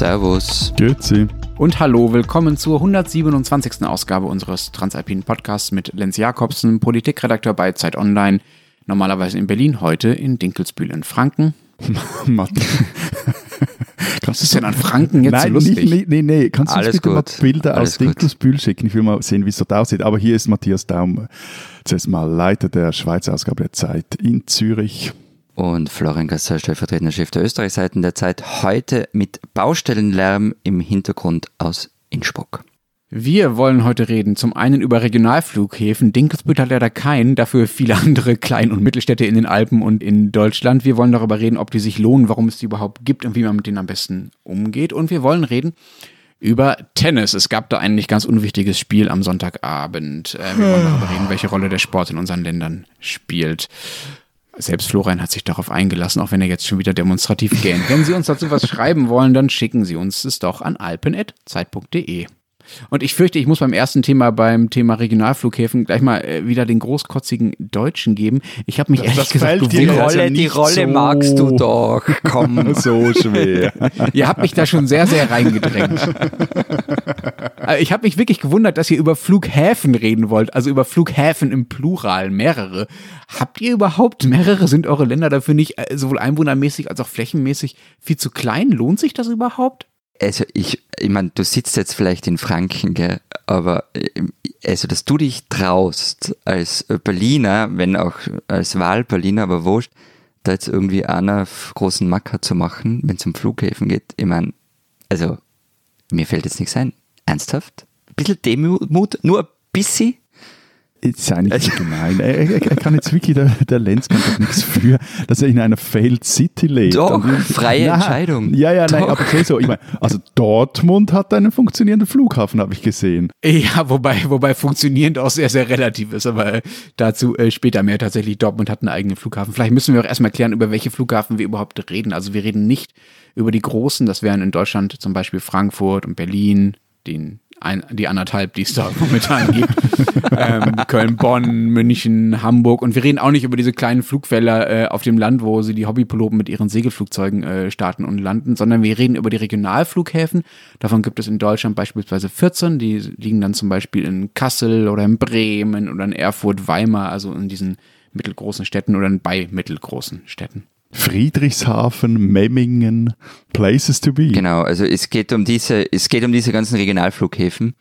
Servus. Grüezi. Und hallo, willkommen zur 127. Ausgabe unseres Transalpinen Podcasts mit Lenz Jakobsen, Politikredakteur bei Zeit Online, normalerweise in Berlin, heute in Dinkelsbühl in Franken. Was ist denn an Franken jetzt Nein, so lustig? Nicht, nee, nee, nee. Kannst du uns Alles bitte gut. mal Bilder Alles aus. Dinkelsbühl schicken? Ich will mal sehen, wie es dort aussieht. Aber hier ist Matthias Daum, zuerst mal Leiter der Schweizer Ausgabe der Zeit in Zürich. Und Florian Gasser, stellvertretender Chef der Österreichseiten der Zeit, heute mit Baustellenlärm im Hintergrund aus Innsbruck. Wir wollen heute reden zum einen über Regionalflughäfen. Dinkelsbühl hat leider keinen, dafür viele andere Klein- und Mittelstädte in den Alpen und in Deutschland. Wir wollen darüber reden, ob die sich lohnen, warum es die überhaupt gibt und wie man mit denen am besten umgeht. Und wir wollen reden über Tennis. Es gab da ein nicht ganz unwichtiges Spiel am Sonntagabend. Äh, wir wollen darüber reden, welche Rolle der Sport in unseren Ländern spielt. Selbst Florian hat sich darauf eingelassen, auch wenn er jetzt schon wieder demonstrativ gähnt. Wenn Sie uns dazu was schreiben wollen, dann schicken Sie uns es doch an alpen.zeit.de. Und ich fürchte, ich muss beim ersten Thema, beim Thema Regionalflughäfen, gleich mal äh, wieder den großkotzigen Deutschen geben. Ich habe mich Das- ehrlich das gesagt also Rolle, die nicht Rolle so- magst du doch. Komm. So schwer. Ihr habt mich da schon sehr, sehr reingedrängt. Also ich habe mich wirklich gewundert, dass ihr über Flughäfen reden wollt, also über Flughäfen im Plural, mehrere. Habt ihr überhaupt mehrere? Sind eure Länder dafür nicht äh, sowohl einwohnermäßig als auch flächenmäßig viel zu klein? Lohnt sich das überhaupt? Also ich, ich meine, du sitzt jetzt vielleicht in Franken, gell? aber ähm, also dass du dich traust als Berliner, wenn auch als Wahlberliner, aber wurscht, da jetzt irgendwie einer großen Macker zu machen, wenn es um Flughäfen geht, ich meine, also mir fällt jetzt nichts ein. Ernsthaft? Ein bisschen Demut, nur ein bisschen? Jetzt sei nicht so gemein. Er, er, er kann jetzt wirklich, der, der Lenz kann doch nichts für, dass er in einer Failed City lebt. Doch, Und- freie Entscheidung. Ja, ja, nein, Doch. aber so, ich meine, also Dortmund hat einen funktionierenden Flughafen, habe ich gesehen. Ja, wobei, wobei funktionierend auch sehr, sehr relativ ist, aber dazu äh, später mehr. Tatsächlich, Dortmund hat einen eigenen Flughafen. Vielleicht müssen wir auch erstmal klären, über welche Flughafen wir überhaupt reden. Also wir reden nicht über die großen, das wären in Deutschland zum Beispiel Frankfurt und Berlin, den ein, die anderthalb, die es da momentan gibt. ähm, Köln, Bonn, München, Hamburg. Und wir reden auch nicht über diese kleinen Flugfelder äh, auf dem Land, wo sie die Hobbypiloten mit ihren Segelflugzeugen äh, starten und landen, sondern wir reden über die Regionalflughäfen. Davon gibt es in Deutschland beispielsweise 14. Die liegen dann zum Beispiel in Kassel oder in Bremen oder in Erfurt, Weimar, also in diesen mittelgroßen Städten oder bei mittelgroßen Städten. Friedrichshafen, Memmingen, Places to be. Genau, also es geht um diese, es geht um diese ganzen Regionalflughäfen,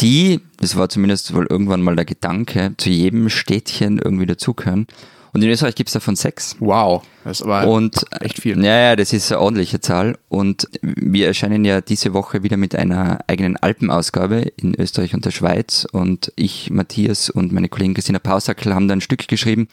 die, das war zumindest wohl irgendwann mal der Gedanke, zu jedem Städtchen irgendwie dazugehören. Und in Österreich gibt es davon sechs. Wow, das ist aber Und echt viel. Ja, ja, das ist eine ordentliche Zahl. Und wir erscheinen ja diese Woche wieder mit einer eigenen Alpenausgabe in Österreich und der Schweiz. Und ich, Matthias und meine Kollegin Christina Pausackel haben da ein Stück geschrieben,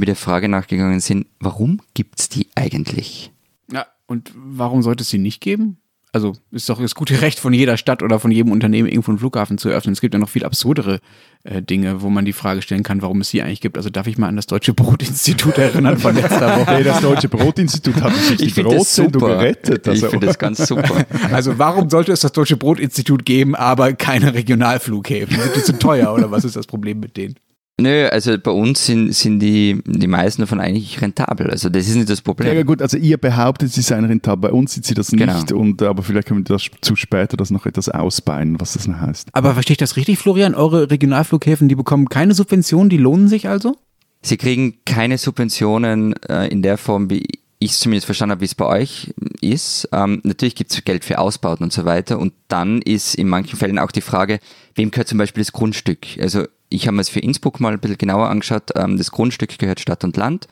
wir der Frage nachgegangen sind, warum gibt's die eigentlich? Ja, und warum sollte es sie nicht geben? Also ist doch das gute Recht von jeder Stadt oder von jedem Unternehmen, irgendwo einen Flughafen zu eröffnen. Es gibt ja noch viel absurdere äh, Dinge, wo man die Frage stellen kann, warum es sie eigentlich gibt. Also darf ich mal an das Deutsche Brotinstitut erinnern von letzter Woche. Hey, das Deutsche Brotinstitut hat sich die Brotsendung gerettet. Ich Also, finde das ganz super. Also warum sollte es das Deutsche Brotinstitut geben, aber keine Regionalflughäfen? Sind die zu teuer oder was ist das Problem mit denen? Nö, also bei uns sind, sind die, die meisten davon eigentlich rentabel. Also das ist nicht das ja, Problem. gut, also ihr behauptet, sie seien rentabel, bei uns sind sie das nicht. Genau. Und, aber vielleicht können wir das zu später das noch etwas ausbeinen, was das denn heißt. Aber verstehe ich das richtig, Florian? Eure Regionalflughäfen, die bekommen keine Subventionen, die lohnen sich also? Sie kriegen keine Subventionen äh, in der Form, wie ich es zumindest verstanden habe, wie es bei euch ist. Ähm, natürlich gibt es Geld für Ausbauten und so weiter. Und dann ist in manchen Fällen auch die Frage, wem gehört zum Beispiel das Grundstück? Also ich habe mir es für Innsbruck mal ein bisschen genauer angeschaut. Ähm, das Grundstück gehört Stadt und Land.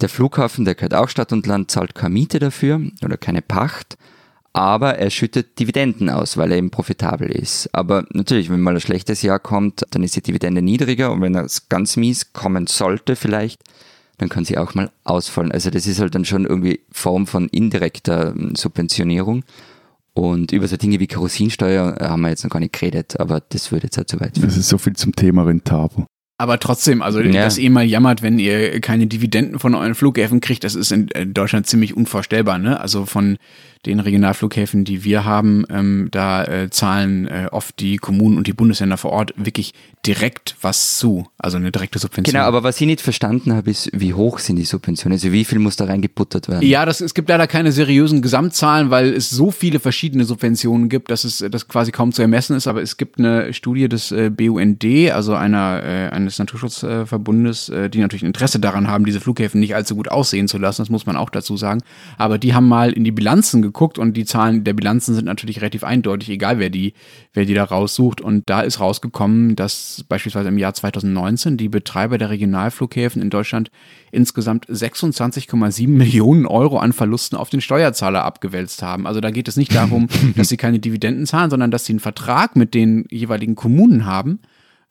Der Flughafen, der gehört auch Stadt und Land, zahlt keine Miete dafür oder keine Pacht. Aber er schüttet Dividenden aus, weil er eben profitabel ist. Aber natürlich, wenn mal ein schlechtes Jahr kommt, dann ist die Dividende niedriger und wenn es ganz mies kommen sollte vielleicht, dann kann sie auch mal ausfallen. Also das ist halt dann schon irgendwie Form von indirekter ähm, Subventionierung. Und über so Dinge wie Kerosinsteuer äh, haben wir jetzt noch gar nicht geredet, aber das würde jetzt halt zu weit führen. Das ist so viel zum Thema rentabel. Aber trotzdem, also Ja. dass ihr mal jammert, wenn ihr keine Dividenden von euren Flughäfen kriegt, das ist in in Deutschland ziemlich unvorstellbar. Ne? Also von den Regionalflughäfen, die wir haben, ähm, da äh, zahlen äh, oft die Kommunen und die Bundesländer vor Ort wirklich direkt was zu, also eine direkte Subvention. Genau, aber was ich nicht verstanden habe, ist, wie hoch sind die Subventionen? Also wie viel muss da reingebuttert werden? Ja, das, es gibt leider keine seriösen Gesamtzahlen, weil es so viele verschiedene Subventionen gibt, dass es das quasi kaum zu ermessen ist. Aber es gibt eine Studie des äh, BUND, also einer, äh, eines Naturschutzverbundes, äh, die natürlich Interesse daran haben, diese Flughäfen nicht allzu gut aussehen zu lassen. Das muss man auch dazu sagen. Aber die haben mal in die Bilanzen geguckt und die Zahlen der Bilanzen sind natürlich relativ eindeutig, egal wer die, wer die da raussucht. Und da ist rausgekommen, dass beispielsweise im Jahr 2019 die Betreiber der Regionalflughäfen in Deutschland insgesamt 26,7 Millionen Euro an Verlusten auf den Steuerzahler abgewälzt haben. Also da geht es nicht darum, dass sie keine Dividenden zahlen, sondern dass sie einen Vertrag mit den jeweiligen Kommunen haben,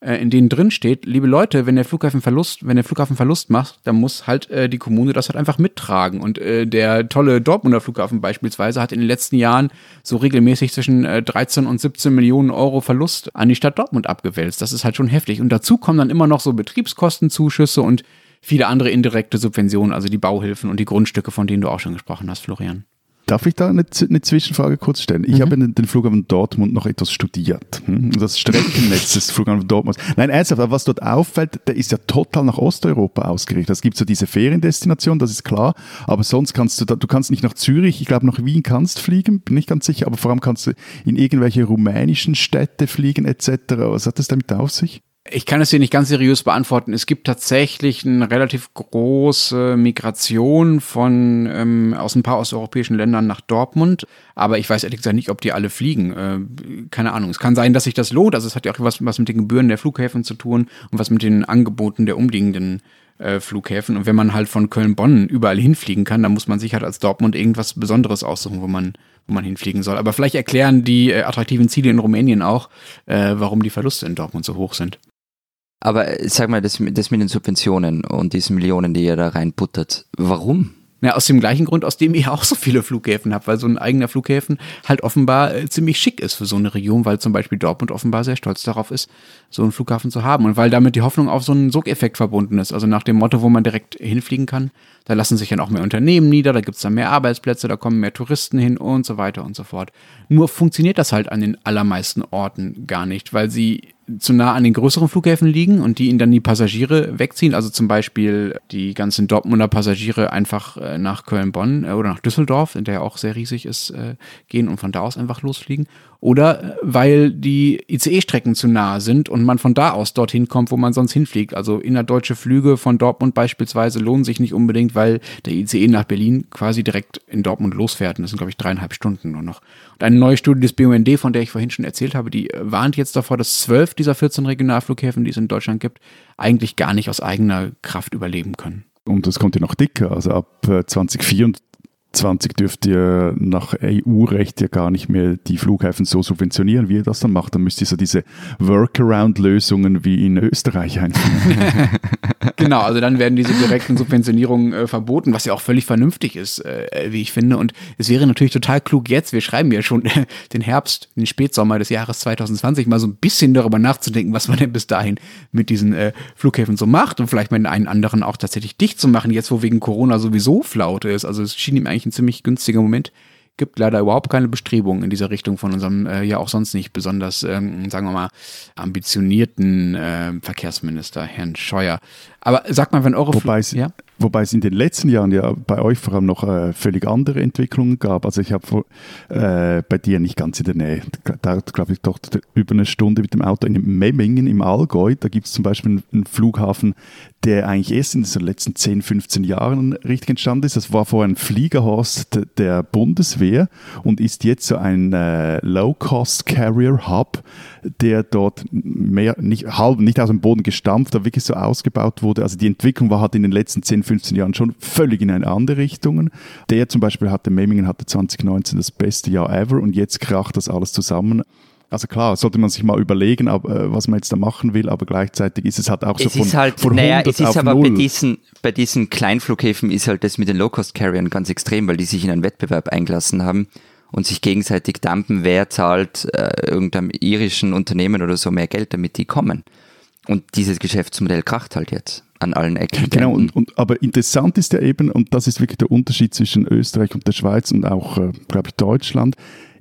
in denen drin steht, liebe Leute, wenn der Flughafen Verlust, wenn der Flughafen Verlust macht, dann muss halt äh, die Kommune das halt einfach mittragen. Und äh, der tolle Dortmunder Flughafen beispielsweise hat in den letzten Jahren so regelmäßig zwischen äh, 13 und 17 Millionen Euro Verlust an die Stadt Dortmund abgewälzt. Das ist halt schon heftig. Und dazu kommen dann immer noch so Betriebskostenzuschüsse und viele andere indirekte Subventionen, also die Bauhilfen und die Grundstücke, von denen du auch schon gesprochen hast, Florian. Darf ich da eine, eine Zwischenfrage kurz stellen? Ich mhm. habe den, den, Flughafen Dortmund noch etwas studiert. Hm? Das Streckennetz des Flughafens Dortmund. Nein, ernsthaft, aber was dort auffällt, der ist ja total nach Osteuropa ausgerichtet. Es gibt so diese Feriendestination, das ist klar, aber sonst kannst du, da, du kannst nicht nach Zürich, ich glaube nach Wien kannst fliegen, bin nicht ganz sicher, aber vor allem kannst du in irgendwelche rumänischen Städte fliegen etc. Was hat das damit auf sich? Ich kann es hier nicht ganz seriös beantworten. Es gibt tatsächlich eine relativ große Migration von ähm, aus ein paar osteuropäischen Ländern nach Dortmund, aber ich weiß ehrlich gesagt nicht, ob die alle fliegen. Äh, keine Ahnung. Es kann sein, dass sich das lohnt. Also es hat ja auch was, was mit den Gebühren der Flughäfen zu tun und was mit den Angeboten der umliegenden äh, Flughäfen. Und wenn man halt von Köln-Bonn überall hinfliegen kann, dann muss man sich halt als Dortmund irgendwas Besonderes aussuchen, wo man wo man hinfliegen soll. Aber vielleicht erklären die äh, attraktiven Ziele in Rumänien auch, äh, warum die Verluste in Dortmund so hoch sind. Aber sag mal, das, das mit den Subventionen und diesen Millionen, die ihr da reinputtert, warum? Ja, aus dem gleichen Grund, aus dem ihr auch so viele Flughäfen habt, weil so ein eigener Flughäfen halt offenbar äh, ziemlich schick ist für so eine Region, weil zum Beispiel Dortmund offenbar sehr stolz darauf ist, so einen Flughafen zu haben und weil damit die Hoffnung auf so einen Sogeffekt verbunden ist. Also nach dem Motto, wo man direkt hinfliegen kann, da lassen sich dann auch mehr Unternehmen nieder, da gibt's dann mehr Arbeitsplätze, da kommen mehr Touristen hin und so weiter und so fort. Nur funktioniert das halt an den allermeisten Orten gar nicht, weil sie zu nah an den größeren Flughäfen liegen und die ihnen dann die Passagiere wegziehen. Also zum Beispiel die ganzen Dortmunder Passagiere einfach äh, nach Köln-Bonn äh, oder nach Düsseldorf, der ja auch sehr riesig ist, äh, gehen und von da aus einfach losfliegen oder weil die ICE-Strecken zu nah sind und man von da aus dorthin kommt, wo man sonst hinfliegt. Also innerdeutsche Flüge von Dortmund beispielsweise lohnen sich nicht unbedingt, weil der ICE nach Berlin quasi direkt in Dortmund losfährt. Und das sind, glaube ich, dreieinhalb Stunden nur noch. Eine neue Studie des BUND, von der ich vorhin schon erzählt habe, die warnt jetzt davor, dass zwölf dieser 14 Regionalflughäfen, die es in Deutschland gibt, eigentlich gar nicht aus eigener Kraft überleben können. Und es kommt ja noch dicker. Also ab 2024 äh, 20 dürft ihr nach EU-Recht ja gar nicht mehr die Flughäfen so subventionieren, wie ihr das dann macht. Dann müsst ihr so diese Workaround-Lösungen wie in Österreich einführen. genau, also dann werden diese direkten Subventionierungen äh, verboten, was ja auch völlig vernünftig ist, äh, wie ich finde. Und es wäre natürlich total klug jetzt, wir schreiben ja schon den Herbst, den Spätsommer des Jahres 2020, mal so ein bisschen darüber nachzudenken, was man denn bis dahin mit diesen äh, Flughäfen so macht und vielleicht mal den einen anderen auch tatsächlich dicht zu machen, jetzt wo wegen Corona sowieso Flaute ist. Also es schien ihm eigentlich eigentlich ein ziemlich günstiger Moment. Gibt leider überhaupt keine Bestrebungen in dieser Richtung von unserem äh, ja auch sonst nicht besonders, ähm, sagen wir mal, ambitionierten äh, Verkehrsminister, Herrn Scheuer. Aber sag mal, wenn eure Wobei es, ja? Wobei es in den letzten Jahren ja bei euch vor allem noch äh, völlig andere Entwicklungen gab. Also ich habe äh, bei dir nicht ganz in der Nähe, dauert glaube ich doch über eine Stunde mit dem Auto in Memmingen im Allgäu. Da gibt es zum Beispiel einen Flughafen, der eigentlich erst in den letzten 10, 15 Jahren richtig entstanden ist. Das war vorher ein Fliegerhorst der Bundeswehr und ist jetzt so ein äh, Low-Cost-Carrier-Hub, der dort mehr, nicht, halb, nicht aus dem Boden gestampft, aber wirklich so ausgebaut wurde wurde. Also die Entwicklung war halt in den letzten 10, 15 Jahren schon völlig in eine andere Richtung. Der zum Beispiel hatte, Memmingen hatte 2019 das beste Jahr ever und jetzt kracht das alles zusammen. Also klar, sollte man sich mal überlegen, äh, was man jetzt da machen will, aber gleichzeitig ist es halt auch so es von, ist halt, von naja, es ist aber 0. bei diesen, bei diesen Kleinflughäfen ist halt das mit den Low-Cost-Carriern ganz extrem, weil die sich in einen Wettbewerb eingelassen haben und sich gegenseitig dampen, wer zahlt äh, irgendeinem irischen Unternehmen oder so mehr Geld, damit die kommen. Und dieses Geschäftsmodell kracht halt jetzt an allen Ecken. Genau, und, und, aber interessant ist ja eben, und das ist wirklich der Unterschied zwischen Österreich und der Schweiz und auch, äh, glaube ich, Deutschland,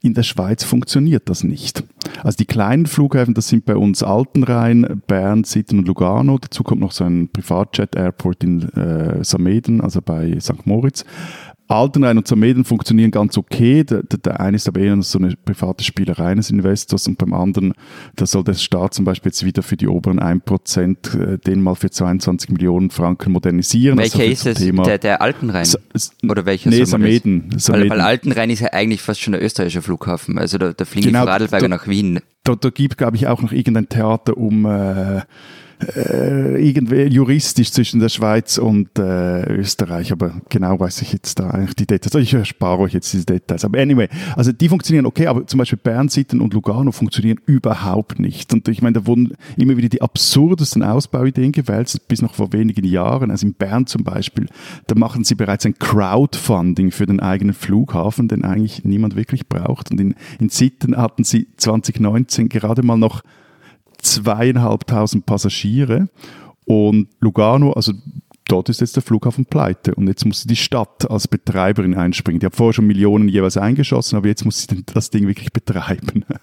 In der Schweiz funktioniert das nicht. Also die kleinen Flughäfen, das sind bei uns Altenrhein, Bern, Sitten und Lugano. Dazu kommt noch so ein Privatjet-Airport in äh, Sameden, also bei St. Moritz. Altenrhein und Zameden funktionieren ganz okay. Der, der, der eine ist aber eher so eine private Spielerei eines Investors und beim anderen, da soll der Staat zum Beispiel jetzt wieder für die oberen 1% äh, den mal für 22 Millionen Franken modernisieren. Welcher also ist es? Thema Der, der Altenrhein? Sa- Oder welcher Nee, Sameden. Weil, weil Altenrhein ist ja eigentlich fast schon der österreichische Flughafen. Also da, da fliegen Genau, Radlberger nach Wien. da, da gibt, glaube ich, auch noch irgendein Theater um äh, äh, irgendwie juristisch zwischen der Schweiz und äh, Österreich, aber genau weiß ich jetzt da eigentlich die Details. Ich erspare euch jetzt diese Details. Aber anyway, also die funktionieren okay, aber zum Beispiel Bern, Sitten und Lugano funktionieren überhaupt nicht. Und ich meine, da wurden immer wieder die absurdesten Ausbauideen gewälzt, bis noch vor wenigen Jahren. Also in Bern zum Beispiel, da machen sie bereits ein Crowdfunding für den eigenen Flughafen, den eigentlich niemand wirklich braucht. Und in, in Sitten hatten sie 2019 gerade mal noch zweieinhalbtausend Passagiere und Lugano, also dort ist jetzt der Flughafen pleite und jetzt muss die Stadt als Betreiberin einspringen. Die hat vorher schon Millionen jeweils eingeschossen, aber jetzt muss sie das Ding wirklich betreiben.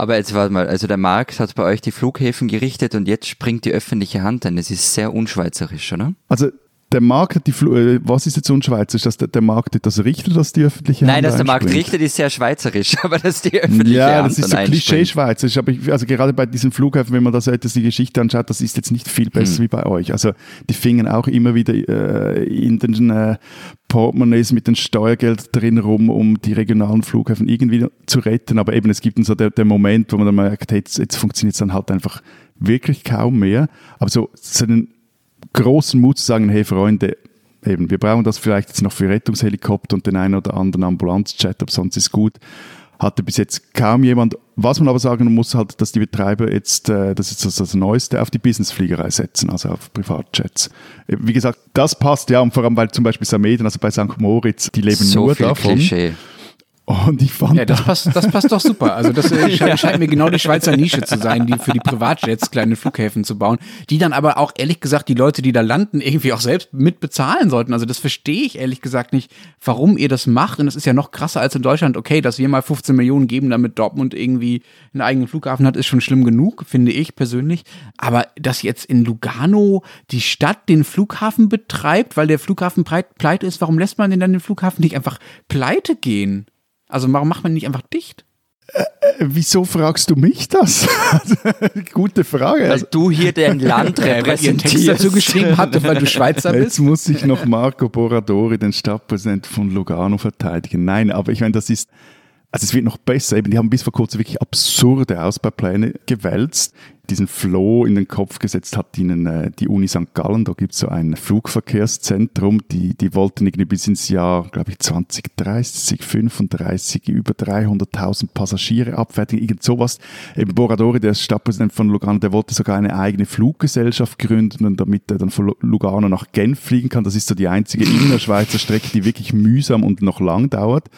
Aber jetzt warte mal, also der Markt hat bei euch die Flughäfen gerichtet und jetzt springt die öffentliche Hand ein. Das ist sehr unschweizerisch, oder? Also der Markt die Flu äh, was ist jetzt unschweizerisch, dass der, der Markt das richtet, dass die öffentliche Nein, Hand dass der Markt richtet, ist sehr schweizerisch, aber dass die öffentliche Ja, Hand das ist so. Klischee-Schweizerisch, aber ich, also gerade bei diesen Flughäfen, wenn man da so etwas die Geschichte anschaut, das ist jetzt nicht viel besser Hm. wie bei euch. Also die fingen auch immer wieder äh, in den äh, Portemonnaies mit dem Steuergeld drin rum, um die regionalen Flughäfen irgendwie zu retten. Aber eben, es gibt dann so der, der Moment, wo man dann merkt, hey, jetzt, jetzt funktioniert es dann halt einfach wirklich kaum mehr. Aber so, so einen großen Mut zu sagen, hey Freunde, eben, wir brauchen das vielleicht jetzt noch für Rettungshelikopter und den einen oder anderen Ambulanzjet, aber sonst ist gut. Hatte bis jetzt kaum jemand. Was man aber sagen muss, halt, dass die Betreiber jetzt, äh, das ist das, das Neueste, auf die Businessfliegerei setzen, also auf Privatjets. Äh, Wie gesagt, das passt ja, und vor allem, weil zum Beispiel Sameden, also bei St. Moritz, die leben so nur davon. Klischee. Und ich fand Ja, das passt, das passt doch super. Also das äh, sche scheint mir genau die Schweizer Nische zu sein, die für die Privatjets kleine Flughäfen zu bauen, die dann aber auch ehrlich gesagt die Leute, die da landen, irgendwie auch selbst mit bezahlen sollten. Also das verstehe ich ehrlich gesagt nicht, warum ihr das macht. Und das ist ja noch krasser als in Deutschland. Okay, dass wir mal 15 Millionen geben, damit Dortmund irgendwie einen eigenen Flughafen hat, ist schon schlimm genug, finde ich persönlich. Aber dass jetzt in Lugano die Stadt den Flughafen betreibt, weil der Flughafen pleite ist, warum lässt man denn dann den Flughafen nicht einfach pleite gehen? Also warum macht man ihn nicht einfach dicht? wieso fragst du mich das? Gute Frage. Weil Also, du hier dein Land Äh, einen Text repräsentierst. dazu geschrieben habt, weil du Schweizer Jetzt bist. muss ich noch Marco Boradori, den Stadtpräsident von Lugano, verteidigen. Nein, aber ich meine, das ist, also es wird noch besser. Eben, die haben bis vor kurzem wirklich absurde Ausbaupläne gewälzt. Diesen Floh in den Kopf gesetzt hat ihnen äh, die Uni St. Gallen. Da gibt es so ein Flugverkehrszentrum. Die, die wollten irgendwie bis ins Jahr, glaube ich, 2030, 35 über 300.000 Passagiere abfertigen. Irgend sowas. Eben Boradori, der Stadtpräsident von Lugano, der wollte sogar eine eigene Fluggesellschaft gründen, damit er dann von Lugano nach Genf fliegen kann. Das ist so die einzige innerschweizer Strecke, die wirklich mühsam und noch lang dauert.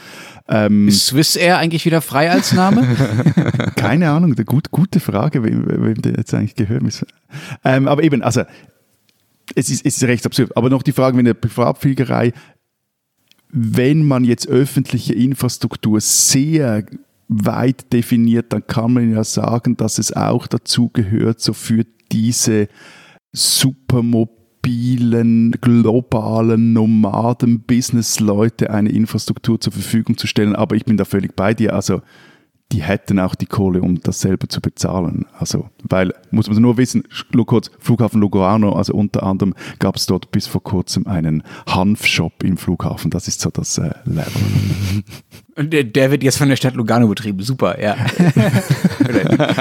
Ähm, Ist Swiss Air eigentlich wieder frei als Name? keine Ahnung, gut, gute Frage, wem, wem der jetzt eigentlich gehört. Ähm, aber eben, also, es ist, es ist recht absurd. Aber noch die Frage mit der Privatfliegerei, wenn man jetzt öffentliche Infrastruktur sehr weit definiert, dann kann man ja sagen, dass es auch dazu gehört, so für diese supermobilen, globalen Nomaden-Business-Leute eine Infrastruktur zur Verfügung zu stellen. Aber ich bin da völlig bei dir. Also, die hätten auch die Kohle, um das selber zu bezahlen. Also, weil, muss man nur wissen, kurz, Flughafen Lugano, also unter anderem gab es dort bis vor kurzem einen Hanfshop im Flughafen. Das ist so das äh, Level. Und der, der wird jetzt von der Stadt Lugano betrieben. Super, ja.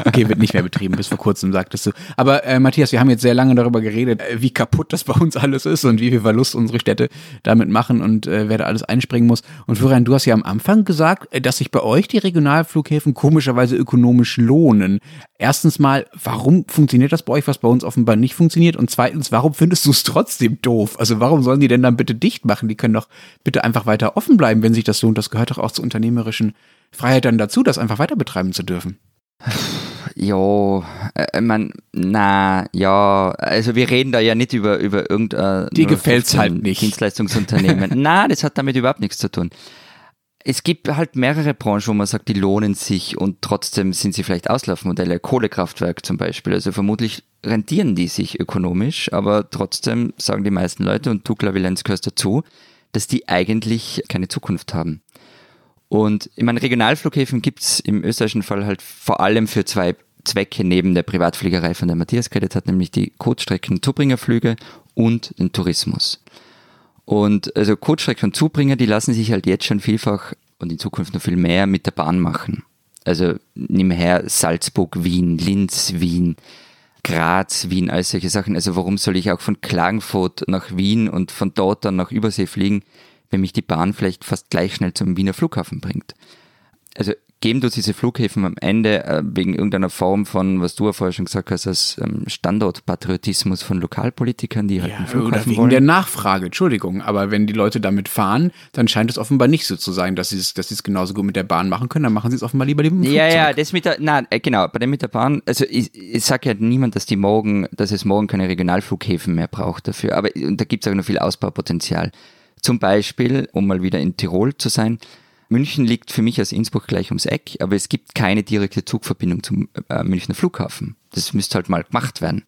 Okay, wird nicht mehr betrieben, bis vor kurzem sagtest du. Aber äh, Matthias, wir haben jetzt sehr lange darüber geredet, äh, wie kaputt das bei uns alles ist und wie viel Verlust unsere Städte damit machen und äh, wer da alles einspringen muss. Und Florian, du hast ja am Anfang gesagt, äh, dass sich bei euch die Regionalflughäfen komischerweise ökonomisch lohnen. Erstens mal, warum funktioniert das bei euch, was bei uns offenbar nicht funktioniert? Und zweitens, warum findest du es trotzdem doof? Also warum sollen die denn dann bitte dicht machen? Die können doch bitte einfach weiter offen bleiben, wenn sich das lohnt. Das gehört doch auch unternehmerischen Freiheit dann dazu, das einfach weiter betreiben zu dürfen. Ja, äh, man, na, ja, also wir reden da ja nicht über, über irgendein Dir gefällt's halt nicht. Dienstleistungsunternehmen. na, das hat damit überhaupt nichts zu tun. es gibt halt mehrere Branchen, wo man sagt, die lohnen sich und trotzdem sind sie vielleicht Auslaufmodelle. Kohlekraftwerk zum Beispiel. Also vermutlich rentieren die sich ökonomisch, aber trotzdem sagen die meisten Leute, und du, Klavilenz, gehörst dazu, dass die eigentlich keine Zukunft haben. Und ich meine, Regionalflughäfen gibt's im österreichischen Fall halt vor allem für zwei Zwecke neben der Privatfliegerei, von der Matthias geredet hat, nämlich die Kurzstrecken Zubringerflüge und den Tourismus. Und also Kurzstrecken und Zubringer, die lassen sich halt jetzt schon vielfach und in Zukunft noch viel mehr mit der Bahn machen. Also nimm her Salzburg, Wien, Linz, Wien, Graz, Wien, all solche Sachen. Also warum soll ich auch von Klagenfurt nach Wien und von dort dann nach Übersee fliegen, wenn mich die Bahn vielleicht fast gleich schnell zum Wiener Flughafen bringt? Also geben du diese Flughäfen am Ende äh, wegen irgendeiner Form von, was du ja vorher schon gesagt hast, als ähm, Standortpatriotismus von Lokalpolitikern, die halt Ja, einen Flughafen oder wegen wollen? der Nachfrage, Entschuldigung. Aber wenn die Leute damit fahren, dann scheint es offenbar nicht so zu sein, dass sie es, dass es genauso gut mit der Bahn machen können. Dann machen sie es offenbar lieber mit dem Ja, ja, das mit der, nein, äh, genau, bei dem mit der Bahn, also ich, ich sage ja niemand, dass die morgen, dass es morgen keine Regionalflughäfen mehr braucht dafür, aber und da gibt es auch noch viel Ausbaupotenzial. Zum Beispiel, um mal wieder in Tirol zu sein, München liegt für mich aus Innsbruck gleich ums Eck, aber es gibt keine direkte Zugverbindung zum äh, Münchner Flughafen. Das müsste halt mal gemacht werden.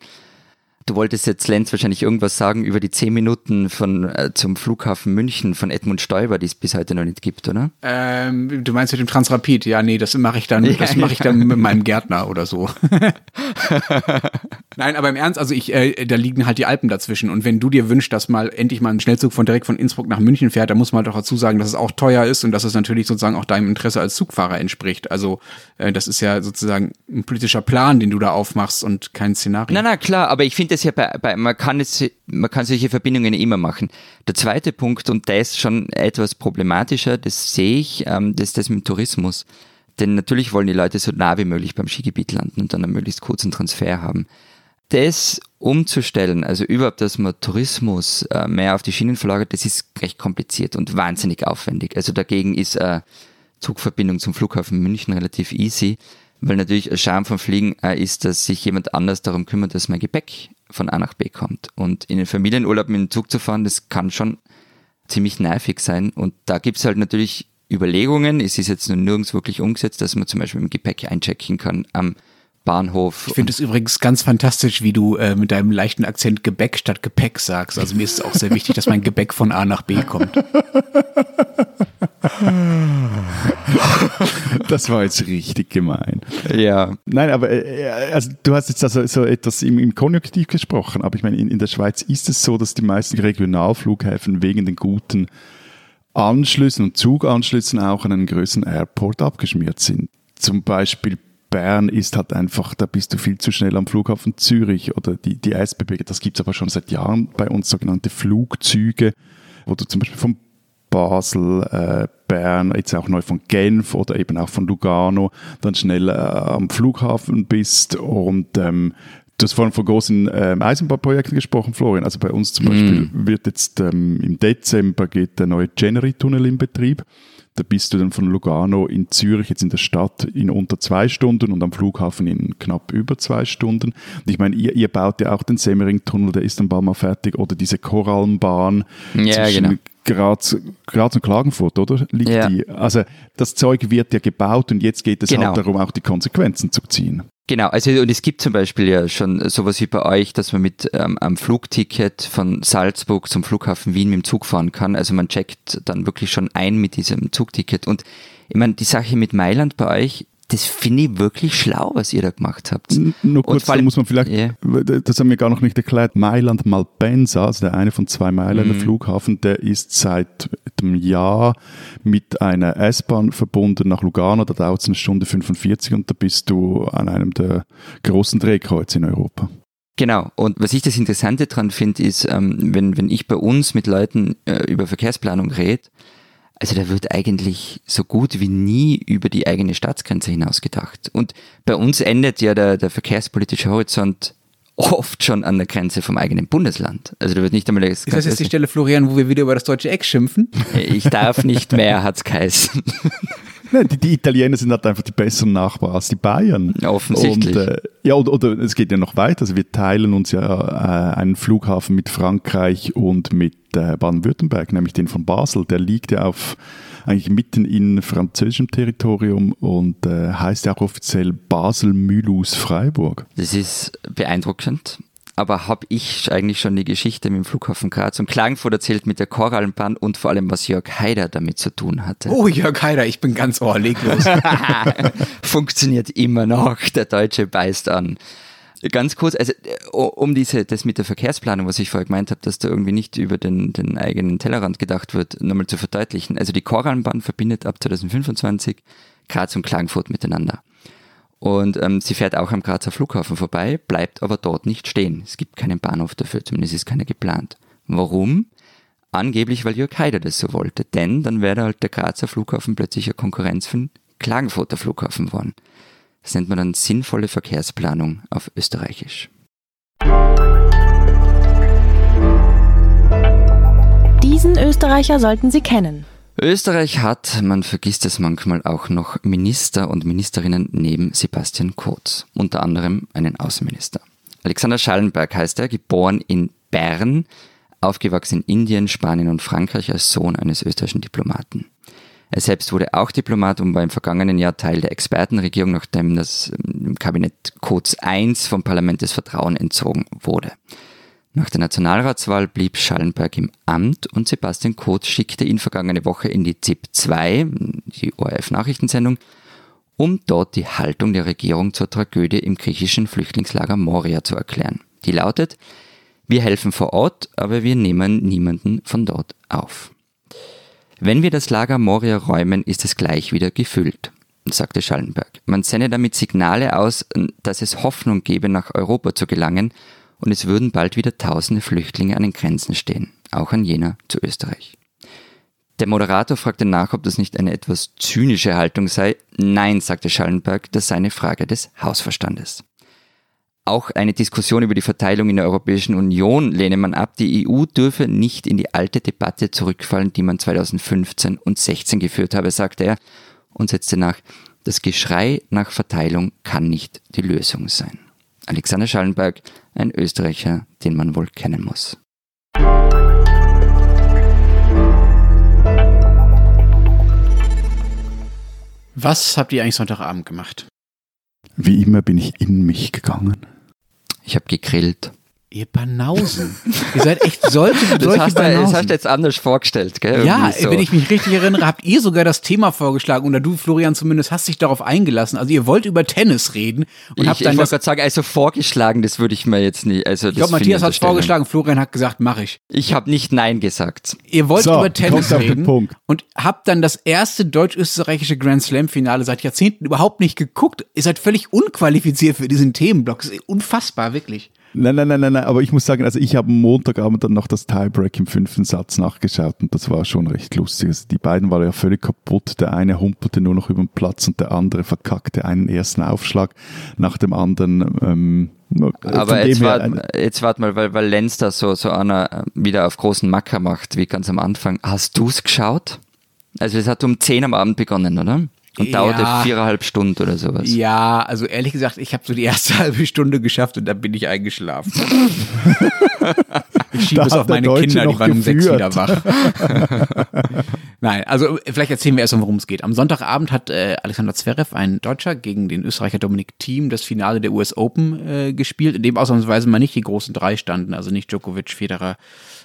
Du wolltest jetzt, Lenz, wahrscheinlich irgendwas sagen über die zehn Minuten von, äh, zum Flughafen München von Edmund Stoiber, die es bis heute noch nicht gibt, oder? Ähm, du meinst mit dem Transrapid? Ja, nee, das mache ich dann, Ja, das mache ich dann mit meinem Gärtner oder so. Nein, aber im Ernst, also ich, äh, da liegen halt die Alpen dazwischen. Und wenn du dir wünschst, dass mal endlich mal ein Schnellzug von direkt von Innsbruck nach München fährt, dann muss man halt auch dazu sagen, dass es auch teuer ist und dass es natürlich sozusagen auch deinem Interesse als Zugfahrer entspricht. Also äh, das ist ja sozusagen ein politischer Plan, den du da aufmachst und kein Szenario. Na, na, klar, aber ich finde das ja bei, bei man kann es, man kann solche Verbindungen immer machen. Der zweite Punkt, und der ist schon etwas problematischer, das sehe ich, ähm, das ist das mit Tourismus. Denn natürlich wollen die Leute so nah wie möglich beim Skigebiet landen und dann einen möglichst kurzen Transfer haben. Das umzustellen, also überhaupt, dass man Tourismus äh, mehr auf die Schienen verlagert, das ist recht kompliziert und wahnsinnig aufwendig. Also dagegen ist äh, Zugverbindung zum Flughafen München relativ easy, weil natürlich ein Charme vom Fliegen äh, ist, dass sich jemand anders darum kümmert, dass mein Gepäck von A nach B kommt. Und in den Familienurlaub mit dem Zug zu fahren, das kann schon ziemlich nervig sein. Und da gibt's halt natürlich Überlegungen. Es ist jetzt nur nirgends wirklich umgesetzt, dass man zum Beispiel dem Gepäck einchecken kann am Bahnhof. Ich finde es übrigens ganz fantastisch, wie du äh, mit deinem leichten Akzent Gebäck statt Gepäck sagst. Also mir ist es auch sehr wichtig, dass mein Gebäck von A nach B kommt. Das war jetzt richtig gemein. ja, Nein, aber äh, also du hast jetzt also so etwas im, im Konjunktiv gesprochen, aber ich meine, in, in der Schweiz ist es so, dass die meisten Regionalflughäfen wegen den guten Anschlüssen und Zuganschlüssen auch an einen größeren Airport abgeschmiert sind. Zum Beispiel Bern ist halt einfach, da bist du viel zu schnell am Flughafen Zürich oder die, die SBB, das gibt's aber schon seit Jahren bei uns, sogenannte Flugzüge, wo du zum Beispiel von Basel, äh, Bern, jetzt auch neu von Genf oder eben auch von Lugano, dann schnell äh, am Flughafen bist und ähm, Du hast vorhin von großen ähm, Eisenbahnprojekten gesprochen, Florian. Also bei uns zum Beispiel wird jetzt ähm, im Dezember geht der neue Genery-Tunnel in Betrieb. Da bist du dann von Lugano in Zürich, jetzt in der Stadt, in unter zwei Stunden und am Flughafen in knapp über zwei Stunden. Und ich meine, ihr, ihr baut ja auch den Semmering-Tunnel, der ist dann bald mal fertig, oder diese Korallenbahn Ja, zwischen genau. Graz, Graz und Klagenfurt, oder? Liegt Ja. die? Also das Zeug wird ja gebaut und jetzt geht es Genau. halt darum, auch die Konsequenzen zu ziehen. Genau, also und es gibt zum Beispiel ja schon sowas wie bei euch, dass man mit ähm, einem Flugticket von Salzburg zum Flughafen Wien mit dem Zug fahren kann. Also man checkt dann wirklich schon ein mit diesem Zugticket. Und ich meine, die Sache mit Mailand bei euch, das finde ich wirklich schlau, was ihr da gemacht habt. N- Nur kurz, da muss man vielleicht, Ja. das haben wir gar noch nicht erklärt, Mailand Malpensa, also der eine von zwei Mailänder Mhm. Flughafen, der ist seit einem Jahr mit einer S-Bahn verbunden nach Lugano, da dauert es eine Stunde 45 und da bist du an einem der großen Drehkreuze in Europa. Genau. Und was ich das Interessante dran finde, ist, ähm, wenn, wenn ich bei uns mit Leuten äh, über Verkehrsplanung rede, also da wird eigentlich so gut wie nie über die eigene Staatsgrenze hinaus gedacht. Und bei uns endet ja der, der verkehrspolitische Horizont oft schon an der Grenze vom eigenen Bundesland. Also da wird nicht einmal das Ist das jetzt die Stelle, Florian, wo wir wieder über das deutsche Eck schimpfen? Ich darf nicht mehr, hat's geheißen. Nein, die, die, Italiener sind halt einfach die besseren Nachbarn als die Bayern. Offensichtlich. Und, äh, ja, oder, oder, es geht ja noch weiter. Also wir teilen uns ja äh, einen Flughafen mit Frankreich und mit äh, Baden-Württemberg, nämlich den von Basel. Der liegt ja auf eigentlich mitten in französischem Territorium und äh, heißt ja auch offiziell Basel-Mülus-Freiburg. Das ist beeindruckend aber habe ich eigentlich schon die Geschichte mit dem Flughafen Graz und Klagenfurt erzählt mit der Korallenbahn und vor allem, was Jörg Haider damit zu tun hatte. Oh, Jörg Haider, ich bin ganz ohrleglos. Funktioniert immer noch, der Deutsche beißt an. Ganz kurz, also um diese, das mit der Verkehrsplanung, was ich vorher gemeint habe, dass da irgendwie nicht über den, den eigenen Tellerrand gedacht wird, nochmal zu verdeutlichen. Also die Korallenbahn verbindet ab 2025 Graz und Klagenfurt miteinander. Und ähm, sie fährt auch am Grazer Flughafen vorbei, bleibt aber dort nicht stehen. Es gibt keinen Bahnhof dafür, zumindest ist keiner geplant. Warum? Angeblich, weil Jörg Haider das so wollte. Denn dann wäre halt der Grazer Flughafen plötzlich eine Konkurrenz für den Klagenfurter Flughafen geworden. Das nennt man dann sinnvolle Verkehrsplanung auf Österreichisch. Diesen Österreicher sollten Sie kennen. Österreich hat, man vergisst es manchmal auch noch, Minister und Ministerinnen neben Sebastian Kurz, unter anderem einen Außenminister. Alexander Schallenberg heißt er, geboren in Bern, aufgewachsen in Indien, Spanien und Frankreich als Sohn eines österreichischen Diplomaten. Er selbst wurde auch Diplomat und war im vergangenen Jahr Teil der Expertenregierung, nachdem das ähm, Kabinett Kurz I vom Parlament des Vertrauen entzogen wurde. Nach der Nationalratswahl blieb Schallenberg im Amt und Sebastian Kurz schickte ihn vergangene Woche in die ZIP 2, die ORF-Nachrichtensendung, um dort die Haltung der Regierung zur Tragödie im griechischen Flüchtlingslager Moria zu erklären. Die lautet, wir helfen vor Ort, aber wir nehmen niemanden von dort auf. Wenn wir das Lager Moria räumen, ist es gleich wieder gefüllt, sagte Schallenberg. Man sende damit Signale aus, dass es Hoffnung gebe, nach Europa zu gelangen und es würden bald wieder tausende Flüchtlinge an den Grenzen stehen, auch an jener zu Österreich. Der Moderator fragte nach, ob das nicht eine etwas zynische Haltung sei. Nein, sagte Schallenberg, das sei eine Frage des Hausverstandes. Auch eine Diskussion über die Verteilung in der Europäischen Union lehne man ab. Die EU dürfe nicht in die alte Debatte zurückfallen, die man 2015 und 16 geführt habe, sagte er und setzte nach, das Geschrei nach Verteilung kann nicht die Lösung sein. Alexander Schallenberg, ein Österreicher, den man wohl kennen muss. Was habt ihr eigentlich Sonntagabend gemacht? Wie immer bin ich in mich gegangen. Ich habe gegrillt. Ihr Banausen. ihr seid echt solche, das solche hast Banausen. Du, das hast du jetzt anders vorgestellt, gell? Ja, so. wenn ich mich richtig erinnere, habt ihr sogar das Thema vorgeschlagen oder du, Florian, zumindest hast dich darauf eingelassen. Also ihr wollt über Tennis reden und ich, habt dann ich wollte gerade sagen, also vorgeschlagen, das würde ich mir jetzt nicht. Also ich glaube, Matthias hat es vorgeschlagen, Florian hat gesagt, mache ich. Ich habe nicht Nein gesagt. Ihr wollt so, über Tennis reden Punkt. und habt dann das erste deutsch-österreichische Grand Slam-Finale seit Jahrzehnten überhaupt nicht geguckt. Ihr seid völlig unqualifiziert für diesen Themenblock. Das ist unfassbar, wirklich. Nein, nein, nein, nein, nein, aber ich muss sagen, also ich habe am Montagabend dann noch das Tiebreak im fünften Satz nachgeschaut und das war schon recht lustig. Also die beiden waren ja völlig kaputt. Der eine humpelte nur noch über den Platz und der andere verkackte einen ersten Aufschlag nach dem anderen. Ähm, aber jetzt wart, jetzt wart mal, weil, weil Lenz da so, so einer wieder auf großen Macker macht, wie ganz am Anfang. Hast du es geschaut? Also es hat um 10 am Abend begonnen, oder? Und ja. dauerte viereinhalb Stunden oder sowas. Ja, also ehrlich gesagt, ich habe so die erste halbe Stunde geschafft und dann bin ich eingeschlafen. ich schiebe es auf meine Kinder, die waren um sechs wieder wach. Nein, also vielleicht erzählen wir erst mal, worum es geht. Am Sonntagabend hat äh, Alexander Zverev, ein Deutscher, gegen den Österreicher Dominik Thiem das Finale der US Open äh, gespielt, in dem ausnahmsweise mal nicht die großen drei standen, also nicht Djokovic, Federer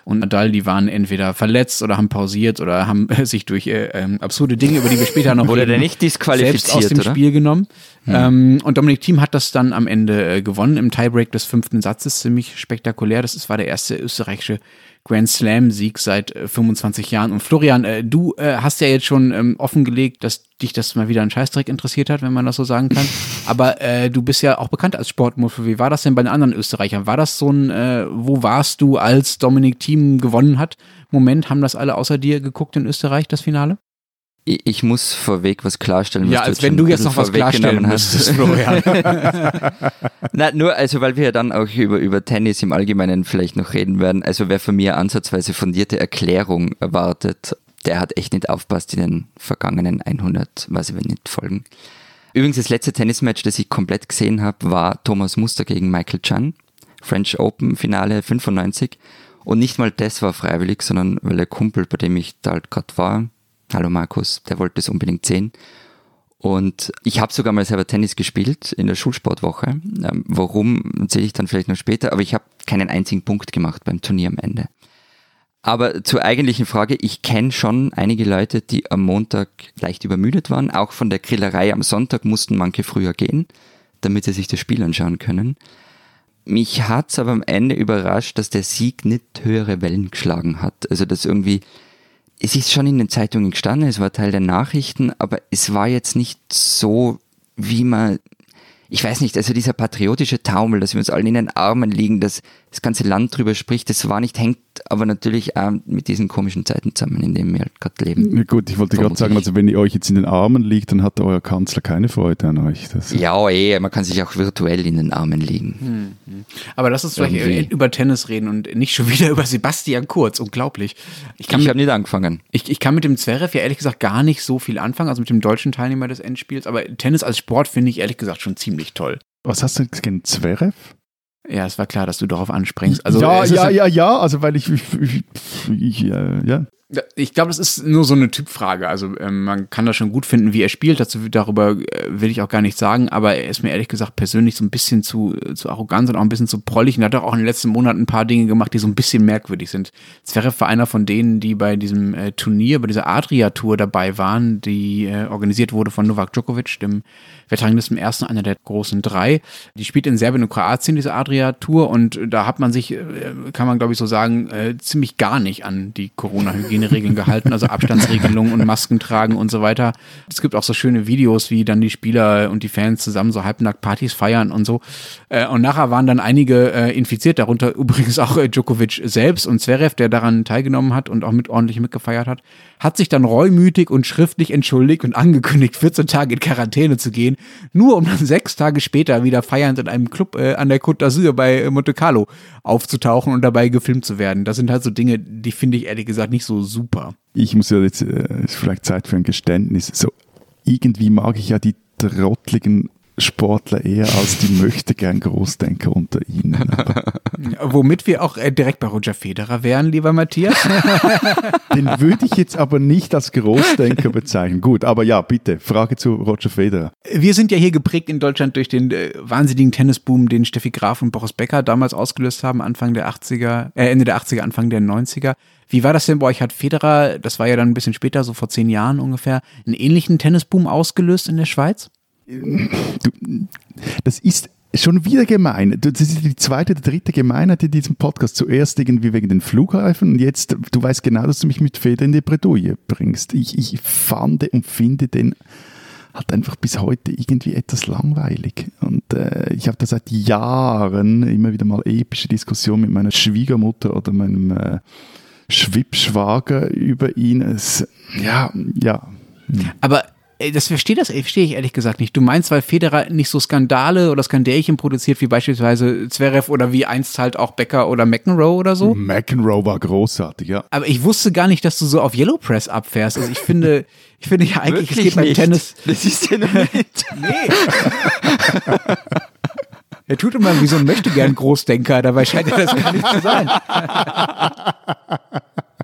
und Nadal, die waren entweder verletzt oder haben pausiert oder haben sich durch äh, ähm, absurde Dinge, über die wir später noch Wurde reden, der nicht disqualifiziert, selbst aus dem oder? Spiel genommen. Hm. Ähm, und Dominik Thiem hat das dann am Ende äh, gewonnen im Tiebreak des fünften Satzes, ziemlich spektakulär. Das war der erste österreichische Grand Slam-Sieg seit äh, 25 Jahren. Und Florian, äh, du äh, hast ja jetzt schon ähm, offengelegt, dass dich das mal wieder ein Scheißdreck interessiert hat, wenn man das so sagen kann. Aber äh, du bist ja auch bekannt als Sportmuffel. Wie war das denn bei den anderen Österreichern? War das so ein, äh, wo warst du, als Dominik Thiem gewonnen hat? Moment, haben das alle außer dir geguckt in Österreich, das Finale? Ich muss vorweg was klarstellen. Was ja, als wenn du jetzt noch was klarstellen müsstest, Florian. Na, nur, also weil wir ja dann auch über, über Tennis im Allgemeinen vielleicht noch reden werden. Also wer von mir ansatzweise fundierte Erklärung erwartet, der hat echt nicht aufpasst in den vergangenen 100, weiß ich nicht, Folgen. Übrigens, das letzte Tennismatch, das ich komplett gesehen habe, war Thomas Muster gegen Michael Chan. French Open Finale 95. Und nicht mal das war freiwillig, sondern weil der Kumpel, bei dem ich da halt gerade war, hallo Markus, der wollte es unbedingt sehen. Und ich habe sogar mal selber Tennis gespielt in der Schulsportwoche. Ähm, warum, erzähle ich dann vielleicht noch später, aber ich habe keinen einzigen Punkt gemacht beim Turnier am Ende. Aber zur eigentlichen Frage, ich kenne schon einige Leute, die am Montag leicht übermüdet waren. Auch von der Grillerei am Sonntag mussten manche früher gehen, damit sie sich das Spiel anschauen können. Mich hat's aber am Ende überrascht, dass der Sieg nicht höhere Wellen geschlagen hat. Also dass irgendwie, es ist schon in den Zeitungen gestanden, es war Teil der Nachrichten, aber es war jetzt nicht so, wie man ich weiß nicht, also dieser patriotische Taumel, dass wir uns allen in den Armen liegen, dass das ganze Land drüber spricht, das war nicht, hängt aber natürlich auch mit diesen komischen Zeiten zusammen, in denen wir halt gerade leben. Ja, gut, ich wollte gerade sagen, also wenn ihr euch jetzt in den Armen liegt, dann hat euer Kanzler keine Freude an euch. Das ja, eh, man kann sich auch virtuell in den Armen liegen. Hm, Aber lass uns vielleicht Irgendwie. über Tennis reden und nicht schon wieder über Sebastian Kurz, unglaublich. Ich, ich habe nicht angefangen. Ich, ich kann mit dem Zverev ja ehrlich gesagt gar nicht so viel anfangen, also mit dem deutschen Teilnehmer des Endspiels, aber Tennis als Sport finde ich ehrlich gesagt schon ziemlich toll. Was hast du gegen Zverev? Ja, es war klar, dass du darauf anspringst. Also, ja, ja, ja, ja, also weil ich, ich, ich, ich äh, ja. Ich glaube, das ist nur so eine Typfrage. Also ähm, man kann das schon gut finden, wie er spielt. Dazu, darüber äh, will ich auch gar nicht sagen. Aber er ist mir ehrlich gesagt persönlich so ein bisschen zu, zu arrogant und auch ein bisschen zu prollig. Und hat auch in den letzten Monaten ein paar Dinge gemacht, die so ein bisschen merkwürdig sind. Zverev war einer von denen, die bei diesem äh, Turnier, bei dieser Adria-Tour dabei waren, die äh, organisiert wurde von Novak Djokovic, dem Veteranisten im ersten, einer der großen drei. Die spielt in Serbien und Kroatien, diese Adria-Tour. Und da hat man sich, äh, kann man glaube ich so sagen, äh, ziemlich gar nicht an die Corona-Hygiene Hygieneregeln gehalten, also Abstandsregelungen und Masken tragen und so weiter. Es gibt auch so schöne Videos, wie dann die Spieler und die Fans zusammen so halbnackt Partys feiern und so. Äh, und nachher waren dann einige äh, infiziert, darunter übrigens auch äh, Djokovic selbst und Zverev, der daran teilgenommen hat und auch mit ordentlich mitgefeiert hat, hat sich dann reumütig und schriftlich entschuldigt und angekündigt, 14 Tage in Quarantäne zu gehen, nur um dann sechs Tage später wieder feiernd in einem Club äh, an der Côte d'Azur bei Monte Carlo aufzutauchen und dabei gefilmt zu werden. Das sind halt so Dinge, die finde ich ehrlich gesagt nicht so super. Ich muss ja jetzt, äh, ist vielleicht Zeit für ein Geständnis. So, irgendwie mag ich ja die trottligen Sportler eher als die möchte gern Großdenker unter ihnen. Womit wir auch äh, direkt bei Roger Federer wären, lieber Matthias. Den würde ich jetzt aber nicht als Großdenker bezeichnen. Gut, aber ja, bitte, Frage zu Roger Federer. Wir sind ja hier geprägt in Deutschland durch den äh, wahnsinnigen Tennisboom, den Steffi Graf und Boris Becker damals ausgelöst haben, Anfang der 80er, äh, Ende der 80er, Anfang der 90er. Wie war das denn bei euch? Hat Federer, das war ja dann ein bisschen später, so vor zehn Jahren ungefähr, einen ähnlichen Tennisboom ausgelöst in der Schweiz? Das ist schon wieder gemein. Das ist die zweite, die dritte Gemeinheit in diesem Podcast. Zuerst irgendwie wegen den Flughafen und jetzt, du weißt genau, dass du mich mit Feder in die Bredouille bringst. Ich, ich fand und finde den halt einfach bis heute irgendwie etwas langweilig. Und äh, ich habe da seit Jahren immer wieder mal epische Diskussionen mit meiner Schwiegermutter oder meinem äh, Schwippschwager über ihn. Es, ja, ja. Aber das verstehe das verstehe ich ehrlich gesagt nicht. Du meinst, weil Federer nicht so Skandale oder Skandälchen produziert wie beispielsweise Zverev oder wie einst halt auch Becker oder McEnroe oder so? McEnroe war großartig, ja. Aber ich wusste gar nicht, dass du so auf Yellow Press abfährst. Also ich finde, ich finde ja eigentlich, Wirklich es geht beim Tennis. Das ist ja nicht. nee. Er tut immer wie so ein Möchtegern Großdenker, dabei scheint er das gar nicht zu sein.